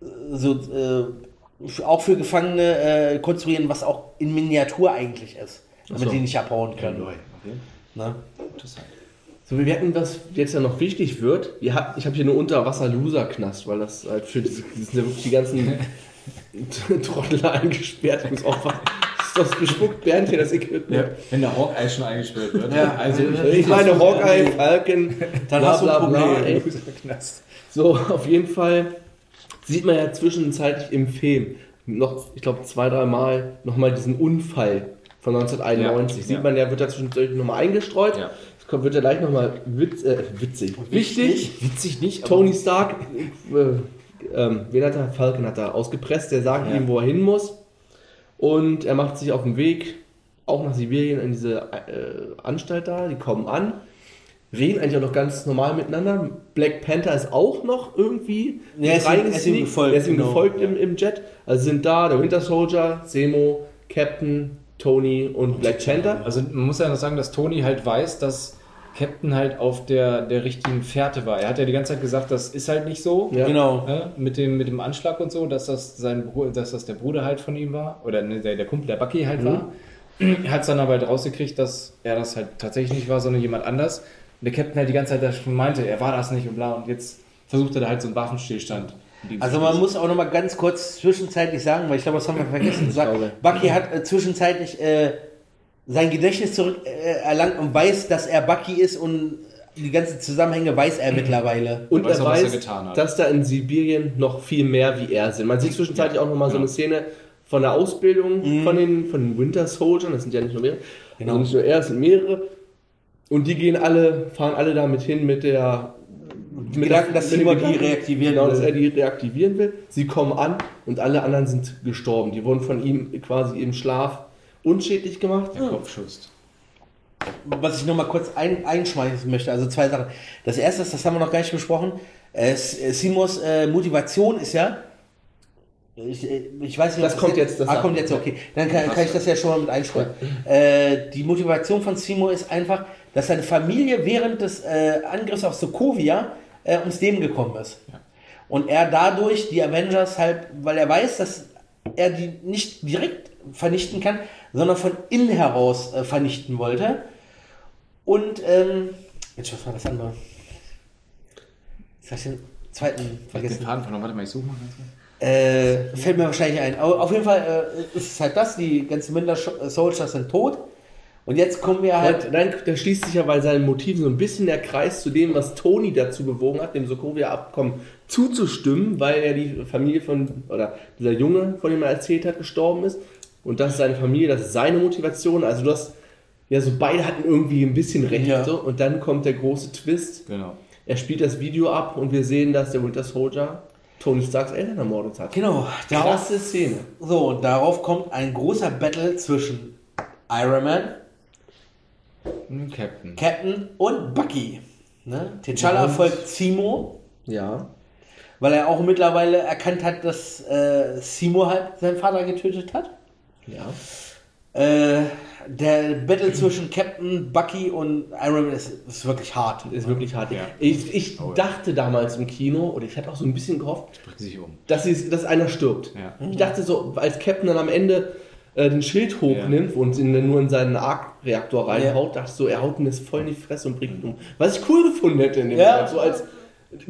äh, so äh, für, auch für Gefangene äh, konstruieren, was auch in Miniatur eigentlich ist, damit so. die nicht abhauen können. Ne? So, wir merken, was jetzt ja noch wichtig wird. Ihr habt, ich habe hier eine Unterwasser-Loser-Knast, weil das halt für diese, die sind ja wirklich die ganzen Trottel eingesperrt. Muss aufwachen. Ist das bespuckt, Bernd hier das Equipment? Wenn der Hawkeye schon eingesperrt wird. Ja, also Ich meine, Hawkeye, Falcon, Dann bla, hast du ein bla. So, auf jeden Fall sieht man ja zwischenzeitlich im Film noch, ich glaube, zwei, drei Mal nochmal diesen Unfall von 1991. Ja, Sieht ja. man ja, wird da zwischendurch nochmal eingestreut. Ja. Es kommt, wird ja gleich nochmal witz, äh, witzig. Wichtig. witzig nicht, Tony Stark, äh, ähm, wen hat er? Falcon hat er ausgepresst, der sagt Ja. ihm, wo er hin muss. Und er macht sich auf den Weg, auch nach Sibirien, in diese äh, Anstalt da. Die kommen an, reden eigentlich auch noch ganz normal miteinander. Black Panther ist auch noch irgendwie Ja, ist ihm- ist ihm gefolgt, Der ist ihm genau. gefolgt im, im Jet. Also sind da der Winter Soldier, Semo, Captain, Tony und Black Panther. Also man muss ja noch sagen, dass Tony halt weiß, dass Captain halt auf der, der richtigen Fährte war. Er hat ja die ganze Zeit gesagt, das ist halt nicht so. Ja. Genau. äh, mit, dem, mit dem Anschlag und so, dass das, sein Bruder, dass das der Bruder halt von ihm war. Oder ne, der, der Kumpel, der Bucky halt war. Er hat es dann aber halt rausgekriegt, dass er das halt tatsächlich nicht war, sondern jemand anders. Und der Captain halt die ganze Zeit da schon meinte, er war das nicht und bla. Und jetzt versucht er da halt so einen Waffenstillstand. Also man muss auch noch mal ganz kurz zwischenzeitlich sagen, weil ich glaube, das haben wir vergessen zu sagen. Bucky hat äh, zwischenzeitlich äh, sein Gedächtnis zurück äh, erlangt und weiß, dass er Bucky ist und die ganzen Zusammenhänge weiß er mittlerweile. Und weiß er auch, was er weiß, getan hat. dass da in Sibirien noch viel mehr wie er sind. Man sieht zwischenzeitlich auch noch mal so eine Szene von der Ausbildung von, den, von den Winter Soldiers. Das sind ja nicht nur mehrere. Genau. Also nicht nur er, es sind mehrere. Und die gehen alle, fahren alle damit hin mit der. Mit Gedanken, dass dem die reaktivieren Genau, will. dass er die reaktivieren will. Sie kommen an und alle anderen sind gestorben. Die wurden von ihm quasi im Schlaf unschädlich gemacht. Der Kopfschuss. was ich noch mal kurz ein, einschmeißen möchte, also zwei Sachen. Das erste ist, das haben wir noch gar nicht besprochen, äh, Simos äh, Motivation ist ja, ich, äh, ich weiß nicht, ob Das kommt jetzt, das ah, kommt jetzt, okay. Dann kann, kann ich das ja schon mal mit einstreuen. Äh, die Motivation von Simo ist einfach, dass seine Familie während des äh, Angriffs auf Sokovia äh, ums Leben gekommen ist. Und er dadurch die Avengers halt, weil er weiß, dass er die nicht direkt vernichten kann, sondern von innen heraus äh, vernichten wollte. Und, ähm, Mensch, was war das andere? Jetzt habe ich den zweiten Den vergessen. Faden verloren. Warte mal, ich suche mal ganz kurz. Äh, fällt mir wahrscheinlich ein. Au- Auf jeden Fall äh, ist es halt das, die ganzen Winter Soldiers sind tot. Und jetzt kommen wir halt. Und nein, da schließt sich ja bei seinen Motiven so ein bisschen der Kreis zu dem, was Tony dazu bewogen hat, dem Sokovia-Abkommen zuzustimmen, weil er die Familie von, oder dieser Junge, von dem er erzählt hat, gestorben ist. Und das ist seine Familie, das ist seine Motivation. Also du hast, ja, so beide hatten irgendwie ein bisschen recht. Ja. So, und dann kommt der große Twist. Genau. Er spielt das Video ab und wir sehen, dass der Winter Soldier Tony Starks Eltern ermordet hat. Genau, darauf, Krasse Szene. so, und darauf kommt ein großer Battle zwischen Iron Man, Captain. Captain und Bucky. Ne? T'Challa folgt Simo, Ja. weil er auch mittlerweile erkannt hat, dass äh, Simo halt seinen Vater getötet hat. Ja. Äh, der Battle zwischen Captain, Bucky und Iron Man ist, ist wirklich hart. Ist wirklich hart. Ja. Ich, ich Oh, ja. dachte damals im Kino, oder ich hatte auch so ein bisschen gehofft, um. dass, sie, dass einer stirbt. Ja. Ich dachte so, als Captain dann am Ende äh, den Schild hochnimmt und ihn dann nur in seinen Arc-Reaktor reinhaut, dachte ich so, er haut ihn jetzt voll in die Fresse und bringt ihn um. Was ich cool gefunden hätte in dem. Moment, so als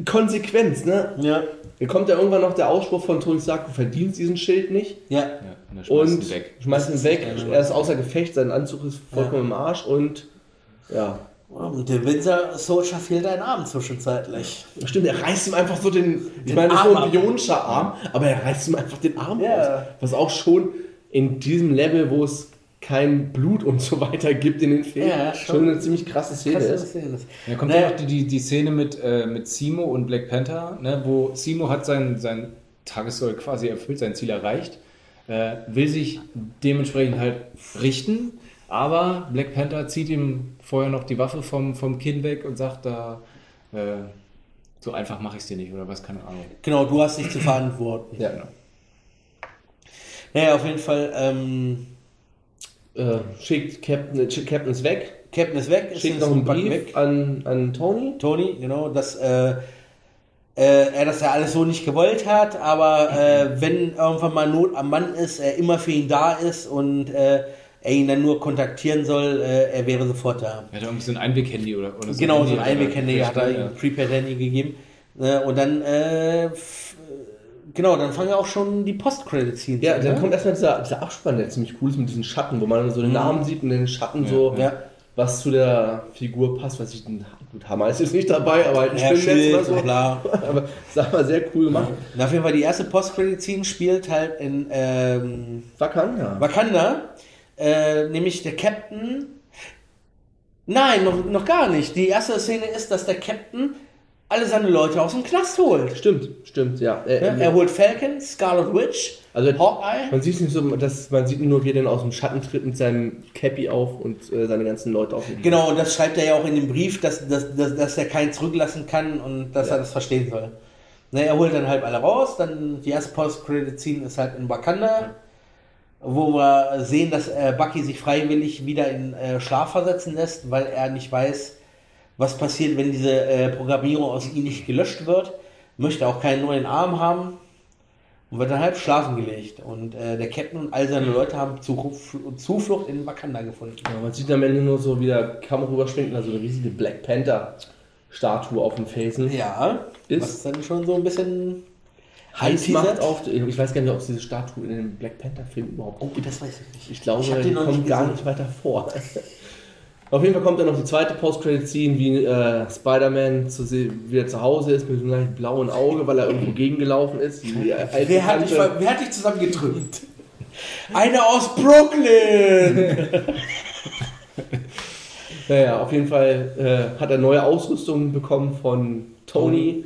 Konsequenz, ne? Ja. Dann kommt ja irgendwann noch der Ausspruch von Tony Stark, du verdienst diesen Schild nicht. Ja. Ja, und schmeißt Und ihn weg. schmeißt ihn weg, er ist außer Gefecht, sein Anzug ist vollkommen im Arsch und ja. Und der Winter Soldier fehlt ein Arm zwischenzeitlich. Stimmt, er reißt ihm einfach so den, ich Den meine, Arm nur ein bionischer Arm, aber er reißt ihm einfach den Arm Ja. raus. Was auch schon in diesem Level, wo es kein Blut und so weiter gibt in den Filmen, Ja, schon. schon eine ziemlich krasse Szene Krass, ist. das. Dann kommt Naja. ja noch die, die, die Szene mit, äh, mit Simo und Black Panther, ne, wo Simo hat sein, sein Tagessoll quasi erfüllt, sein Ziel erreicht, äh, will sich dementsprechend halt richten, aber Black Panther zieht ihm vorher noch die Waffe vom, vom Kinn weg und sagt da, äh, so einfach mache ich es dir nicht oder was, keine Ahnung. Genau, du hast dich zu verantworten. Ja. Genau. Naja, auf jeden Fall, ähm, Äh, schickt Captain, äh, Captain ist weg, Captain ist weg, ist schickt noch einen Brief an, an Tony. Tony, genau, dass äh, äh, er das ja alles so nicht gewollt hat, aber äh, wenn irgendwann mal Not am Mann ist, er immer für ihn da ist und äh, er ihn dann nur kontaktieren soll, äh, er wäre sofort da. Er hat irgendwie so ein Einweg-Handy oder, oder so. genau, so ein Handy, Einweg-Handy hat er ihm ja. ein Prepaid-Handy gegeben. Äh, und dann, äh, genau, dann fangen auch schon die Post-Credit-Scenes Ja, an, dann ne? kommt erstmal dieser, dieser Abspann, der ziemlich cool ist mit diesen Schatten, wo man so den Namen sieht und den Schatten so, Mhm. Ja. was zu der Figur passt. Was ich, gut, Hammer ist jetzt nicht dabei, aber halt ein Ja, Schild oder so. bla. Aber sag mal, sehr cool gemacht. Und auf jeden Fall die erste Post-Credit-Scene spielt halt in ähm, Wakanda. Wakanda, äh, nämlich der Captain. Nein, noch, noch gar nicht. Die erste Szene ist, dass der Captain alle seine Leute aus dem Knast holt. Stimmt, stimmt, ja. Ja, äh, er holt Falcon, Scarlet Witch, Also Hawkeye. man sieht nicht so, dass man sieht nur, wie er dann aus dem Schatten tritt mit seinem Cappy auf und äh, seine ganzen Leute auf. Genau, und das schreibt er ja auch in dem Brief, dass, dass, dass, dass er keinen zurücklassen kann und dass er das verstehen soll. Ne, er holt dann halt alle raus, dann die erste Post-Credit-Scene ist halt in Wakanda, wo wir sehen, dass äh, Bucky sich freiwillig wieder in äh, Schlaf versetzen lässt, weil er nicht weiß, was passiert, wenn diese äh, Programmierung aus ihm nicht gelöscht wird. Möchte auch keinen neuen Arm haben und wird dann halb schlafen gelegt. Und äh, der Captain und all seine Leute haben Zuflucht, in Wakanda gefunden. Ja, man sieht am Ende nur so, wie der Kamera rüberschwenkt, also eine riesige Black Panther-Statue auf dem Felsen. Ja, Ist- was dann schon so ein bisschen Heiß macht auf. Ich weiß gar nicht, ob es diese Statue in dem Black Panther-Film überhaupt Oh, das weiß ich nicht. Ich glaube, Ich die kommt nicht gar nicht weiter vor. Auf jeden Fall kommt dann noch die zweite Post-Credit-Scene, wie äh, Spider-Man zu wieder zu Hause ist mit einem leicht blauen Auge, weil er irgendwo gegengelaufen ist. Alte Wer hat, dich, wer hat dich zusammengetrümmt? Eine aus Brooklyn! Naja, auf jeden Fall äh, hat er neue Ausrüstung bekommen von Tony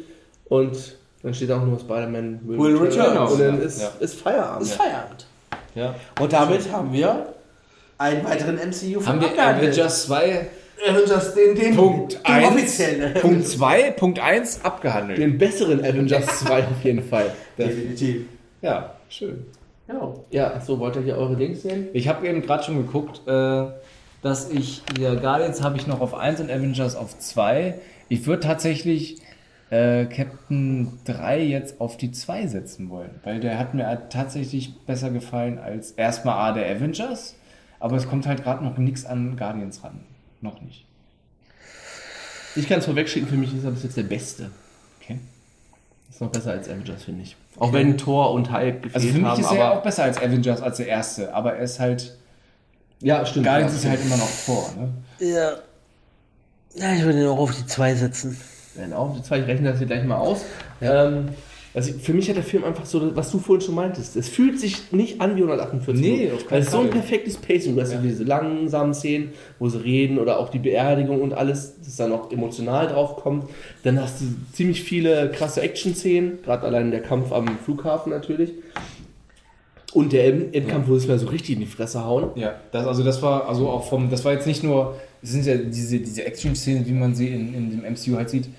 und dann steht auch nur Spider-Man Will return. und dann Ja, ist, ja. ist Feierabend. ist Feierabend. Ja. Und damit haben wir einen weiteren MCU Haben wir Avengers 2 Avengers, den, den, Punkt den 1, offiziellen. Punkt 2, Punkt 1 abgehandelt. Den besseren Avengers 2 auf jeden Fall. Definitiv. Ja, schön. Genau. Ja, so wollt ihr hier eure Links sehen? Ich habe eben gerade schon geguckt, äh, dass ich hier Guardians habe ich noch auf 1 und Avengers auf 2. Ich würde tatsächlich äh, Captain 3 jetzt auf die 2 setzen wollen, weil der hat mir tatsächlich besser gefallen als erstmal A der Avengers, aber es kommt halt gerade noch nichts an Guardians ran. Noch nicht. Ich kann es vorwegschicken, für mich ist er bis jetzt der Beste. Okay. Ist noch besser als Avengers, finde ich. Auch wenn Thor und Hulk gefehlt Also für mich haben, ist er ja aber auch besser als Avengers als der erste, aber er ist halt. ja, stimmt. Guardians ja. ist halt immer noch vor, ne? Ja. Ja, ich würde ihn auch auf die 2 setzen. Dann auf die zwei, ich rechne das hier gleich mal aus. Ähm, also für mich hat der Film einfach so, was du vorhin schon meintest, es fühlt sich nicht an wie 148 Nee, Minuten. auf keinen Weil es so ein perfektes Pacing. Du hast ja. diese langsamen Szenen, wo sie reden oder auch die Beerdigung und alles, das dann auch emotional drauf kommt. Dann hast du ziemlich viele krasse Action-Szenen, gerade allein der Kampf am Flughafen natürlich. Und der End- Endkampf, wo sie es mir so richtig in die Fresse hauen. Ja, das, also das war also auch vom, das war jetzt nicht nur, es sind ja diese, diese Action-Szenen, wie man sie in, in dem MCU halt sieht,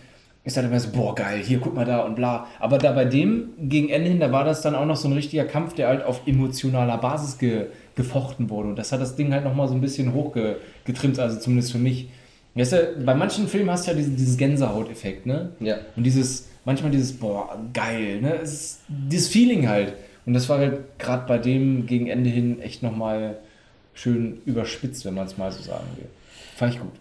ist halt immer so, boah, geil, hier, guck mal da und bla. Aber da bei dem, gegen Ende hin, da war das dann auch noch so ein richtiger Kampf, der halt auf emotionaler Basis ge, gefochten wurde. Und das hat das Ding halt nochmal so ein bisschen hochgetrimmt, also zumindest für mich. Weißt du, bei manchen Filmen hast du ja diesen, dieses Gänsehaut-Effekt, ne? Ja. Und dieses, manchmal dieses, boah, geil, ne? Es dieses Feeling halt. Und das war halt gerade bei dem gegen Ende hin echt nochmal schön überspitzt, wenn man es mal so sagen will. Fand ich gut.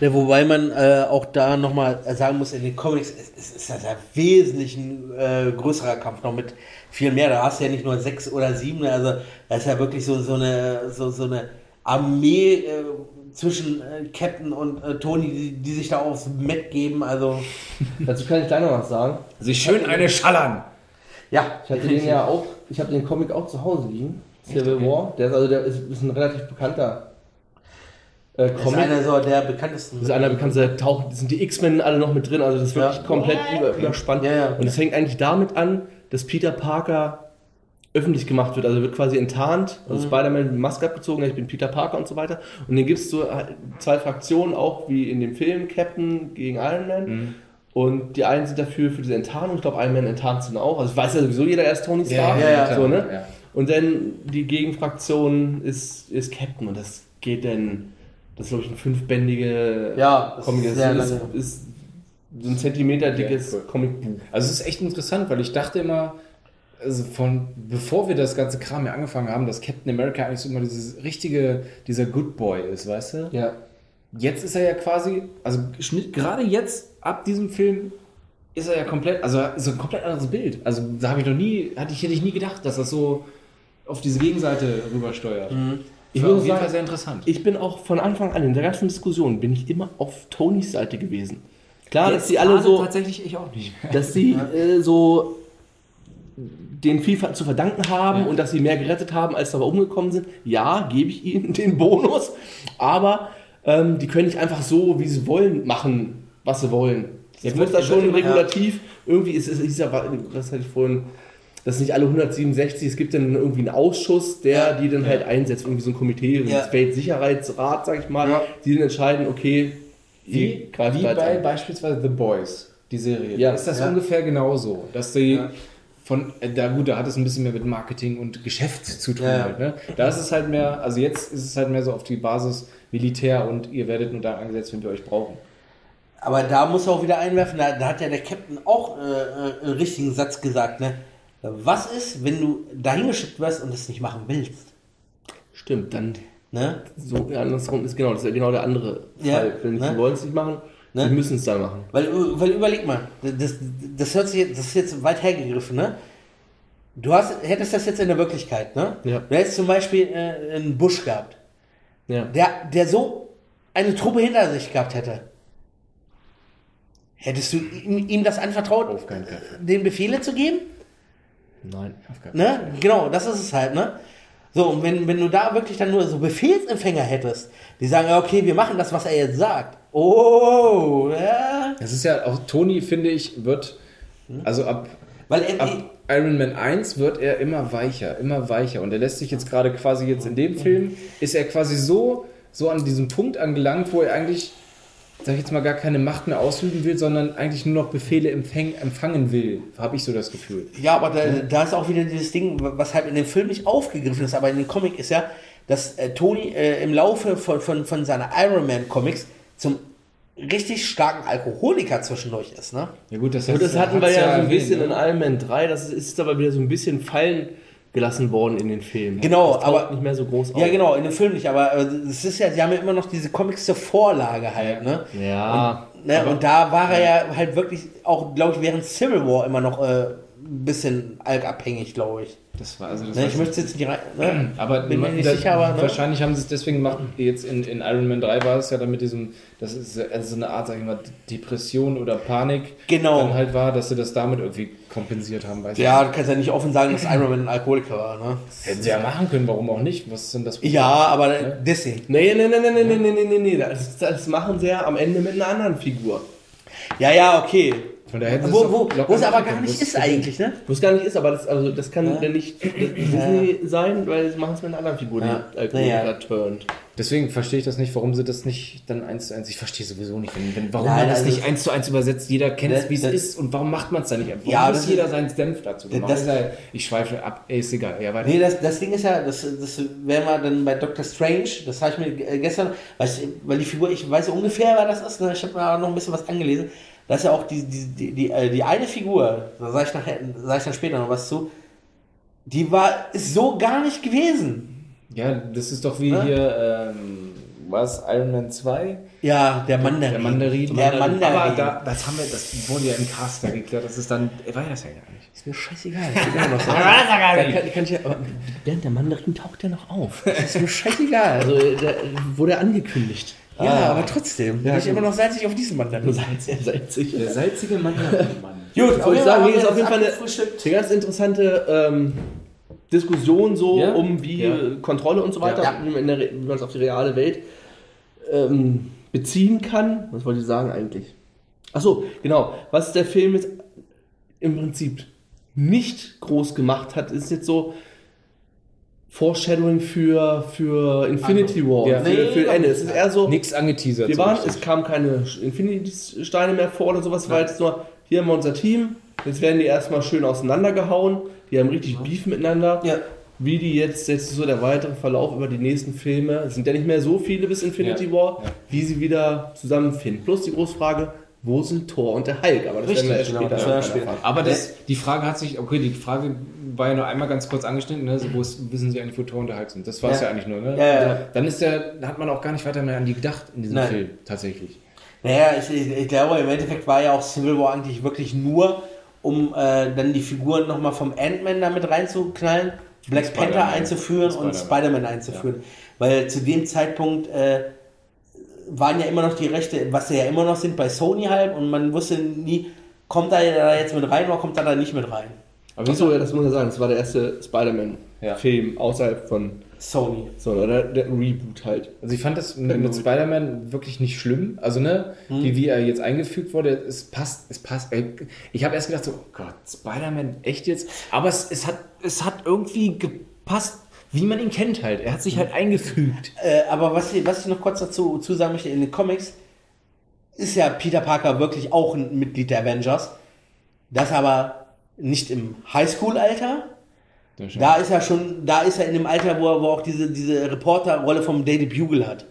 Ja, wobei man äh, auch da nochmal sagen muss, in den Comics ist, ist, ist das ja wesentlich ein äh, größerer Kampf noch mit viel mehr. Da hast du ja nicht nur sechs oder sieben, also da ist ja wirklich so, so, eine, so, so eine Armee äh, zwischen äh, Captain und äh, Tony, die, die sich da aufs Met geben. Also Dazu kann ich gleich noch was sagen. Sich schön eine schallern. ja, Ich hatte den ja auch, ich habe den Comic auch zu Hause liegen. Civil War. Der ist also der ist, ist ein relativ bekannter äh, Das ist Comic. einer so der bekanntesten. Das ist einer bekannter, da tauchen, das sind die X-Men alle noch mit drin, also das ist wirklich Ja. komplett über, überspannt. Ja, ja. Und es fängt eigentlich damit an, dass Peter Parker öffentlich gemacht wird, also wird quasi enttarnt, also Spider-Man mit Maske abgezogen, ich bin Peter Parker und so weiter. Und dann gibt es so halt zwei Fraktionen, auch wie in dem Film, Captain gegen Iron Man. Und die einen sind dafür für diese Enttarnung, ich glaube Iron Man enttarnt sind auch, also weiß ja sowieso jeder, er ist Tony Stark. ja, ja, klar. so, ne? Ja. Und dann die Gegenfraktion ist, ist Captain und das geht dann, das ist glaube ich ein fünfbändige Ja, das Comic, ist das sehr ist, ist so ein Zentimeter dickes Ja, cool. Comicbuch. Also es ist echt interessant, weil ich dachte immer, also von bevor wir das ganze Kram hier angefangen haben, dass Captain America eigentlich so immer dieses richtige, dieser Good Boy ist, weißt du? Ja. Jetzt ist er ja quasi, also gerade jetzt ab diesem Film ist er ja komplett, also so ein komplett anderes Bild. Also da habe ich noch nie, hatte ich, hätte ich nie gedacht, dass das so auf diese Gegenseite rübersteuert. Ich Ich jeden sagen, sehr interessant. Ich bin auch von Anfang an in der ganzen Diskussion bin ich immer auf Tonys Seite gewesen. Klar, dass Jetzt die alle gerade so, tatsächlich ich auch nicht. dass sie äh, so den viel ver- zu verdanken haben Ja. und dass sie mehr gerettet haben, als dabei umgekommen sind. Ja, gebe ich ihnen den Bonus, aber ähm, die können nicht einfach so, wie sie wollen, machen, was sie wollen. Ja, wird- muss da schon regulativ, irgendwie ist es, ist ja, das hatte ich vorhin, das sind nicht alle 167, es gibt dann irgendwie einen Ausschuss, der die dann halt einsetzt, irgendwie so ein Komitee, Ja. das Weltsicherheitsrat, sag ich mal, Ja. die dann entscheiden, okay, Wie, wie bei ein. beispielsweise The Boys, die Serie. Ja. Ist das Ja. ungefähr genauso. Dass die Ja. von, äh, da gut, da hat es ein bisschen mehr mit Marketing und Geschäft zu tun. Ja. Halt, ne? Da ist es halt mehr, also jetzt ist es halt mehr so auf die Basis Militär und ihr werdet nur da eingesetzt, wenn wir euch brauchen. Aber da muss er auch wieder einwerfen, da, da hat ja der Captain auch äh, äh, einen richtigen Satz gesagt, ne? Was ist, wenn du dahin geschickt wirst und es nicht machen willst? Stimmt, dann Ne? so ja, andersrum ist genau, das ist ja genau der andere Ja, Fall. Wenn ne? sie wollen es nicht machen, Ne? sie müssen es dann machen. Weil, weil überleg mal, das, das hört sich jetzt, das ist jetzt weit hergegriffen, ne? Du hast, hättest das jetzt in der Wirklichkeit, ne? Ja. Du hättest zum Beispiel äh, einen Busch gehabt, Ja. der, der so eine Truppe hinter sich gehabt hätte. Hättest du ihm, ihm das anvertraut, Auf keinen Fall. den Befehle zu geben? Nein. Ne? Genau, das ist es halt, ne? So, und wenn, wenn du da wirklich dann nur so Befehlsempfänger hättest, die sagen, ja, okay, wir machen das, was er jetzt sagt. Oh, ja. Das ist ja auch, Tony, finde ich, wird, also ab, Weil er, ab Iron Man 1 wird er immer weicher, immer weicher. Und er lässt sich jetzt gerade quasi jetzt in dem Film, ist er quasi so, so an diesem Punkt angelangt, wo er eigentlich, sag ich jetzt mal, gar keine Macht mehr ausüben will, sondern eigentlich nur noch Befehle empfäng, empfangen will. Habe ich so das Gefühl. Ja, aber da, da ist auch wieder dieses Ding, was halt in dem Film nicht aufgegriffen ist, aber in dem Comic ist ja, dass äh, Tony äh, im Laufe von, von, von seiner Iron Man Comics zum richtig starken Alkoholiker zwischendurch ist, ne? Ja gut, das, Und das hatten wir ja so ein erwähnt, bisschen ne? in Iron Man 3, das ist aber wieder so ein bisschen fallen gelassen worden in den Filmen. Genau, aber- nicht mehr so groß auf. Ja, genau, in dem Film nicht, aber äh, es ist ja, sie haben ja immer noch diese Comics zur Vorlage halt, ne? Ja, Ne, und da war er ja halt wirklich auch, glaube ich, während Civil War immer noch äh, ein bisschen alkabhängig, glaube ich. Das war also das Ne, ich möchte jetzt nicht rein. Ne? Aber bin mir nicht das- sicher, aber. Ne? wahrscheinlich haben sie es deswegen gemacht. Jetzt in, in Iron Man 3 war es ja dann mit diesem, das ist also so eine Art, sag ich mal, Depression oder Panik. Genau. Dann halt war, dass sie das damit irgendwie kompensiert haben. Weiß Ja, du kannst ja nicht offen sagen, dass Iron Man ein Alkoholiker war, ne? Hätten sie ja machen können, warum auch nicht? Was ist denn das? Ja, aber Disney. Nee, nee, nee, nee, nee, nee, nee, nee, nee, nee. Das, das machen sie ja am Ende mit einer anderen Figur. Ja, ja, okay. Wo, es wo, wo es aber gar nicht ist eigentlich, ne? Wo es gar nicht ist, aber das, also, das kann Ja. ja. nicht Disney sein, weil sie machen es mit einer anderen Figur, Ja. die Alkoholiker Naja. turnt. Deswegen verstehe ich das nicht, warum sie das nicht dann eins zu eins. Ich verstehe sowieso nicht, wenn, wenn, warum Nein, man das also- nicht eins zu eins übersetzt. Jeder kennt es, wie es ist und warum macht man es dann nicht einfach? Ja, Warum das muss jeder ist- seinen Senf dazu machen? ich schweife ab, ey, ist egal. Ja, weiter. Nee, das, das Ding ist ja, das, das wären wir dann bei Doctor Strange, das habe ich mir g- gestern, weil, ich, weil die Figur, ich weiß ungefähr, wer das ist, ne? ich habe mir auch noch ein bisschen was angelesen, das ist ja auch die, die, die, die, äh, die eine Figur, da sage ich, nachher- sag ich dann später noch was zu, die war, ist so gar nicht gewesen. Ja, das ist doch wie Ne? hier, ähm, was, Iron Man 2? Ja, der Mandarin. Der Mandarin. Der Mandarin. Aber da, das haben wir, das wurde ja im Cast da geklärt, das ist dann, war das ja gar nicht. Ist mir scheißegal. Das ist noch so. Kann, kann ich ja, aber der Mandarin taucht ja noch auf. Das ist mir scheißegal. Also, der, wurde angekündigt. Ja, aber trotzdem, Ja, bin ich immer noch salzig auf diesen Mandarin. Salzig, salzig. Der salzige Mandarin, Mann. Gut, Soll ich sagen, hier ist auf jeden Fall eine, eine ganz interessante ähm, Diskussion so Ja. um wie Ja. Kontrolle und so weiter, Ja. wie man in der Re- wie man es auf die reale Welt ähm, beziehen kann. Was wollte ich sagen eigentlich? Achso, genau. Was der Film jetzt im Prinzip nicht groß gemacht hat, ist jetzt so Foreshadowing für, für Infinity War, Ja. für, Nee, für Ende. Es ist eher so, Nix angeteasert. wir so waren, richtig. es kam keine Infinity-Steine mehr vor oder sowas, war jetzt nur, hier haben wir unser Team, jetzt werden die erstmal schön auseinandergehauen, die haben richtig Beef miteinander. Ja. Wie die jetzt, jetzt so der weitere Verlauf über die nächsten Filme, es sind ja nicht mehr so viele bis Infinity Ja. War, wie sie wieder zusammenfinden. Plus die große Frage, wo sind Thor und der Hulk? Aber das Richtig, werden wir erst genau, später das später. Aber das, die Frage hat sich, okay, die Frage war ja nur einmal ganz kurz angeschnitten, ne? so, wo ist, wissen Sie eigentlich, wo Tor und der Hulk sind? Das war es Ja. ja. eigentlich nur, ne? Ja, ja, ja. Dann ist der, hat man auch gar nicht weiter mehr an die gedacht in diesem Nein. Film, tatsächlich. Naja, ich, ich, ich glaube, im Endeffekt war ja auch Civil War eigentlich wirklich nur, um äh, dann die Figuren nochmal vom Ant-Man damit reinzuknallen, Black. Panther einzuführen und Spider-Man. Spider-Man einzuführen. Weil zu dem Zeitpunkt äh, waren ja immer noch die Rechte, was sie ja immer noch sind, bei Sony halt und man wusste nie, kommt er da jetzt mit rein oder kommt er da nicht mit rein? Aber wie Achso, so, ja, das muss man sagen, das war der erste Ja. Spider-Man-Film außerhalb von Sony. so, oder der Reboot halt. also ich fand das mit, mit Spider-Man wirklich nicht schlimm. Also, ne, wie, wie er jetzt eingefügt wurde, es passt, es passt. Ich habe erst gedacht, so, oh Gott, Spider-Man, echt jetzt? Aber es, es, hat, es hat irgendwie gepasst, wie man ihn kennt halt. Er hat sich halt eingefügt. Äh, aber was ich, was ich noch kurz dazu, dazu sagen möchte, in den Comics ist ja Peter Parker wirklich auch ein Mitglied der Avengers. Das aber nicht im Highschool-Alter. Da ist er schon, da ist er in dem Alter, wo er, wo er auch diese, diese Reporterrolle vom Daily Bugle hat.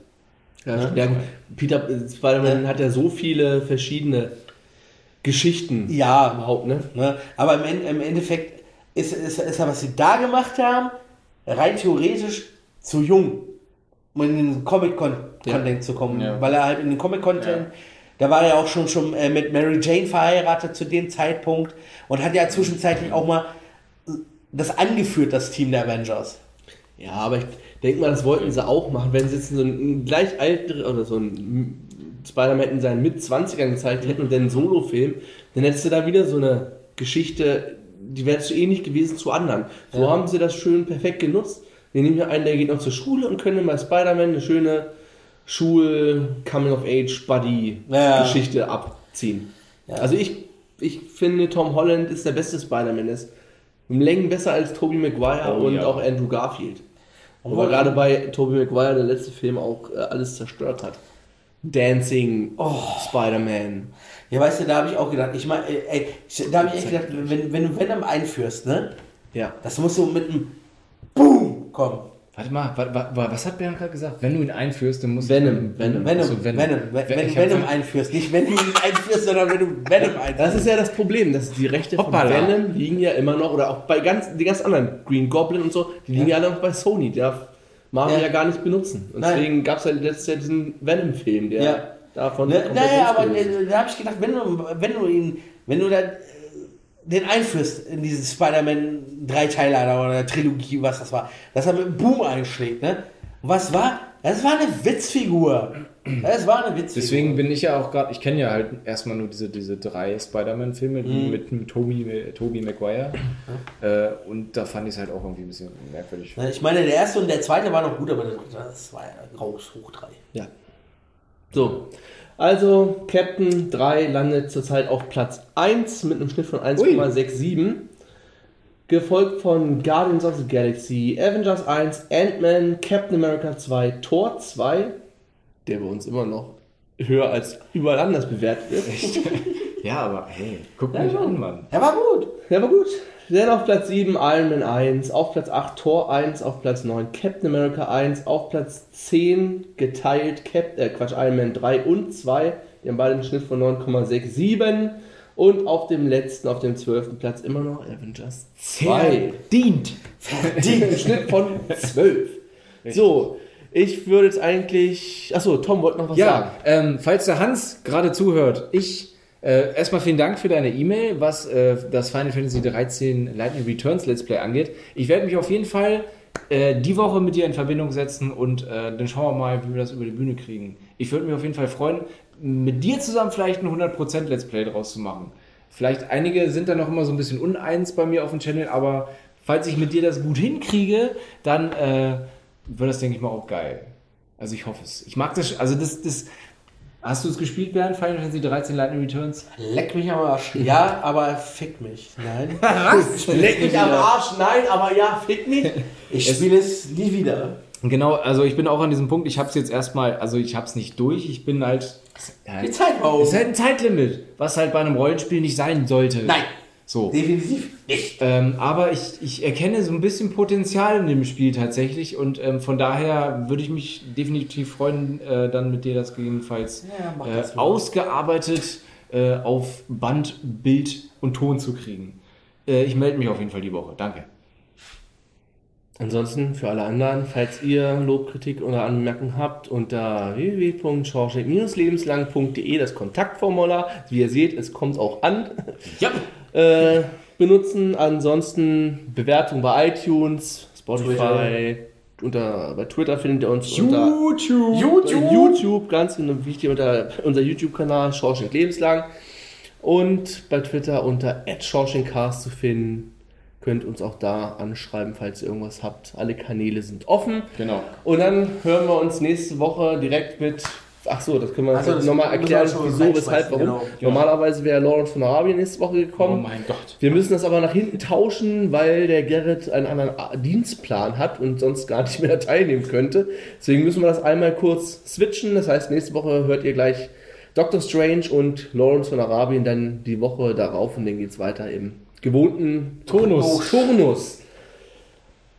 Ja, ja, Peter Spider-Man hat ja so viele verschiedene Geschichten Ja, überhaupt, ne? Ne? Aber im, im Endeffekt ist, ist, ist ja, was sie da gemacht haben, rein theoretisch zu jung, um in den Comic-Content zu kommen. Ja. Weil er halt in den Comic-Content, da war er auch schon, schon äh, mit Mary Jane verheiratet zu dem Zeitpunkt und hat ja zwischenzeitlich auch mal äh, das angeführt, das Team der Avengers. Ja, aber ich denke mal, das wollten sie auch machen, wenn sie jetzt so einen gleich alten oder so einen Spider-Man in seinen Mit-20ern gezeigt hätten und dann einen Solo-Film, dann hättest du da wieder so eine Geschichte, die wäre so ähnlich gewesen zu anderen. So haben sie das schön perfekt genutzt. Wir nehmen hier einen, der geht noch zur Schule und können bei Spider-Man eine schöne Schul-Coming-of-Age-Buddy-Geschichte abziehen. Also ich, ich finde, Tom Holland ist der beste Spider-Man. Ist um Längen besser als Tobey Maguire Oh, und ja. auch Andrew Garfield. Wobei gerade bei Tobey Maguire der letzte Film auch äh, alles zerstört hat. Dancing, Spider-Man. Ja, weißt du, da habe ich auch gedacht, ich meine, ey, da habe ich echt gedacht, wenn, wenn du Venom einführst, ne, Ja. das muss so mit einem Boom kommen. Warte mal, wa, wa, wa, was hat Bernd gerade gesagt? Wenn du ihn einführst, dann musst Venom, du. Venom. Venom, Achso, Venom, Venom. wenn, wenn du Venom einführst, nicht wenn du ihn einführst, sondern wenn du Venom einführst. Das ist ja das Problem, dass die Rechte von Hoppala. Venom liegen ja immer noch, oder auch bei ganz, die ganz anderen, Green Goblin und so, die liegen ja, alle noch bei Sony. Der darf Marvel Ja. ja. gar nicht benutzen. Und deswegen gab es ja letztes Jahr diesen Venom-Film, der Ja. Davon Ne, komplett naja, aber ist. äh, da habe ich gedacht, wenn du, wenn du ihn, wenn du dann äh, den einführst in diesen Spider-Man Dreiteiler oder Trilogie, was das war, dass er mit einem Boom einschlägt, ne? Und was war? Das war eine Witzfigur. Das war eine Witzfigur. Deswegen bin ich ja auch gerade, ich kenne ja halt erstmal nur diese, diese drei Spider-Man-Filme Mhm. mit, mit Tobey, Tobey Maguire. Äh, und da fand ich es halt auch irgendwie ein bisschen merkwürdig. Ne, Ich meine, der erste und der zweite war noch gut, aber das war ja Graus hoch drei. Ja. So. Also, Captain 3 landet zurzeit auf Platz 1 mit einem Schnitt von 1,67. Gefolgt von Guardians of the Galaxy, Avengers 1, Ant-Man, Captain America 2, Thor 2, der bei uns immer noch höher als überall anders bewertet ist. Ja, aber hey, guck mich an, Mann. Der war gut. Der war gut. Dann auf Platz 7 Iron Man 1, auf Platz 8 Thor 1, auf Platz 9 Captain America 1, auf Platz 10 geteilt Cap äh, Quatsch, Iron Man 3 und 2. Die haben beide einen Schnitt von 9,67. Und auf dem letzten, auf dem 12. Platz immer noch Avengers 2. Dient. Ein Schnitt von 12. So, ich würde jetzt eigentlich. Achso, Tom wollte noch was sagen. Ja, ähm, falls der Hans gerade zuhört, ich äh, erstmal vielen Dank für deine E-Mail, was äh, das Final Fantasy 13 Lightning Returns Let's Play angeht. Ich werde mich auf jeden Fall äh, die Woche mit dir in Verbindung setzen und äh, dann schauen wir mal, wie wir das über die Bühne kriegen. Ich würde mich auf jeden Fall freuen, mit dir zusammen vielleicht ein 100% Let's Play draus zu machen. Vielleicht einige sind da noch immer so ein bisschen uneins bei mir auf dem Channel, aber falls ich mit dir das gut hinkriege, dann äh, wird das, denke ich mal, auch geil. Also ich hoffe es. Ich mag das, also das, das, Hast du es gespielt, Bernd? Final Fantasy 13 Lightning Returns? Leck mich am Arsch. Ja, aber fick mich. Nein. Leck mich am Arsch, nein, aber ja, fick mich. Ich spiele es nie wieder. Genau, also ich bin auch an diesem Punkt, ich habe es jetzt erstmal, also ich habe es nicht durch, ich bin halt... Ja, Die es Zeit war um. ist halt ein Zeitlimit, was halt bei einem Rollenspiel nicht sein sollte. Nein, So. definitiv nicht. Ähm, aber ich, ich erkenne so ein bisschen Potenzial in dem Spiel tatsächlich und ähm, von daher würde ich mich definitiv freuen, äh, dann mit dir das gegebenenfalls Ja, äh, das ausgearbeitet äh, auf Band, Bild und Ton zu kriegen. Äh, ich melde mich auf jeden Fall die Woche. Danke. Ansonsten für alle anderen, falls ihr Lobkritik oder Anmerkungen habt, unter www.schorschek-lebenslang.de das Kontaktformular. Wie ihr seht, es kommt auch an. Ja. Äh, benutzen. Ansonsten Bewertung bei iTunes, Spotify, unter, bei Twitter findet ihr uns unter YouTube. YouTube, YouTube ganz genau wichtig, unter unser YouTube-Kanal Schorschek Lebenslang. Und bei Twitter unter @schorschenkcast zu finden. Könnt uns auch da anschreiben, falls ihr irgendwas habt. Alle Kanäle sind offen. Genau. Und dann hören wir uns nächste Woche direkt mit. Ach so, das können wir Ach so, das nochmal erklären, wieso, weshalb, warum. genau. Normalerweise wäre Lawrence von Arabien nächste Woche Oh gekommen. mein Gott. Wir müssen das aber nach hinten tauschen, weil der Gerrit einen anderen Dienstplan hat und sonst gar nicht mehr teilnehmen könnte. Deswegen müssen wir das einmal kurz switchen. Das heißt, nächste Woche hört ihr gleich Doctor Strange und Lawrence von Arabien dann die Woche darauf und dann geht es weiter im gewohnten Turnus. Turnus.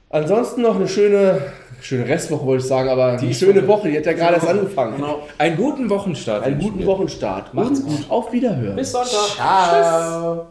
Ansonsten noch eine schöne schöne Restwoche wollte ich sagen, aber eine schöne Woche, die hat ja gerade erst angefangen. Genau. Einen guten Wochenstart. Einen guten. Wochenstart. Macht's Und Auf Wiederhören. Bis Sonntag. Ciao.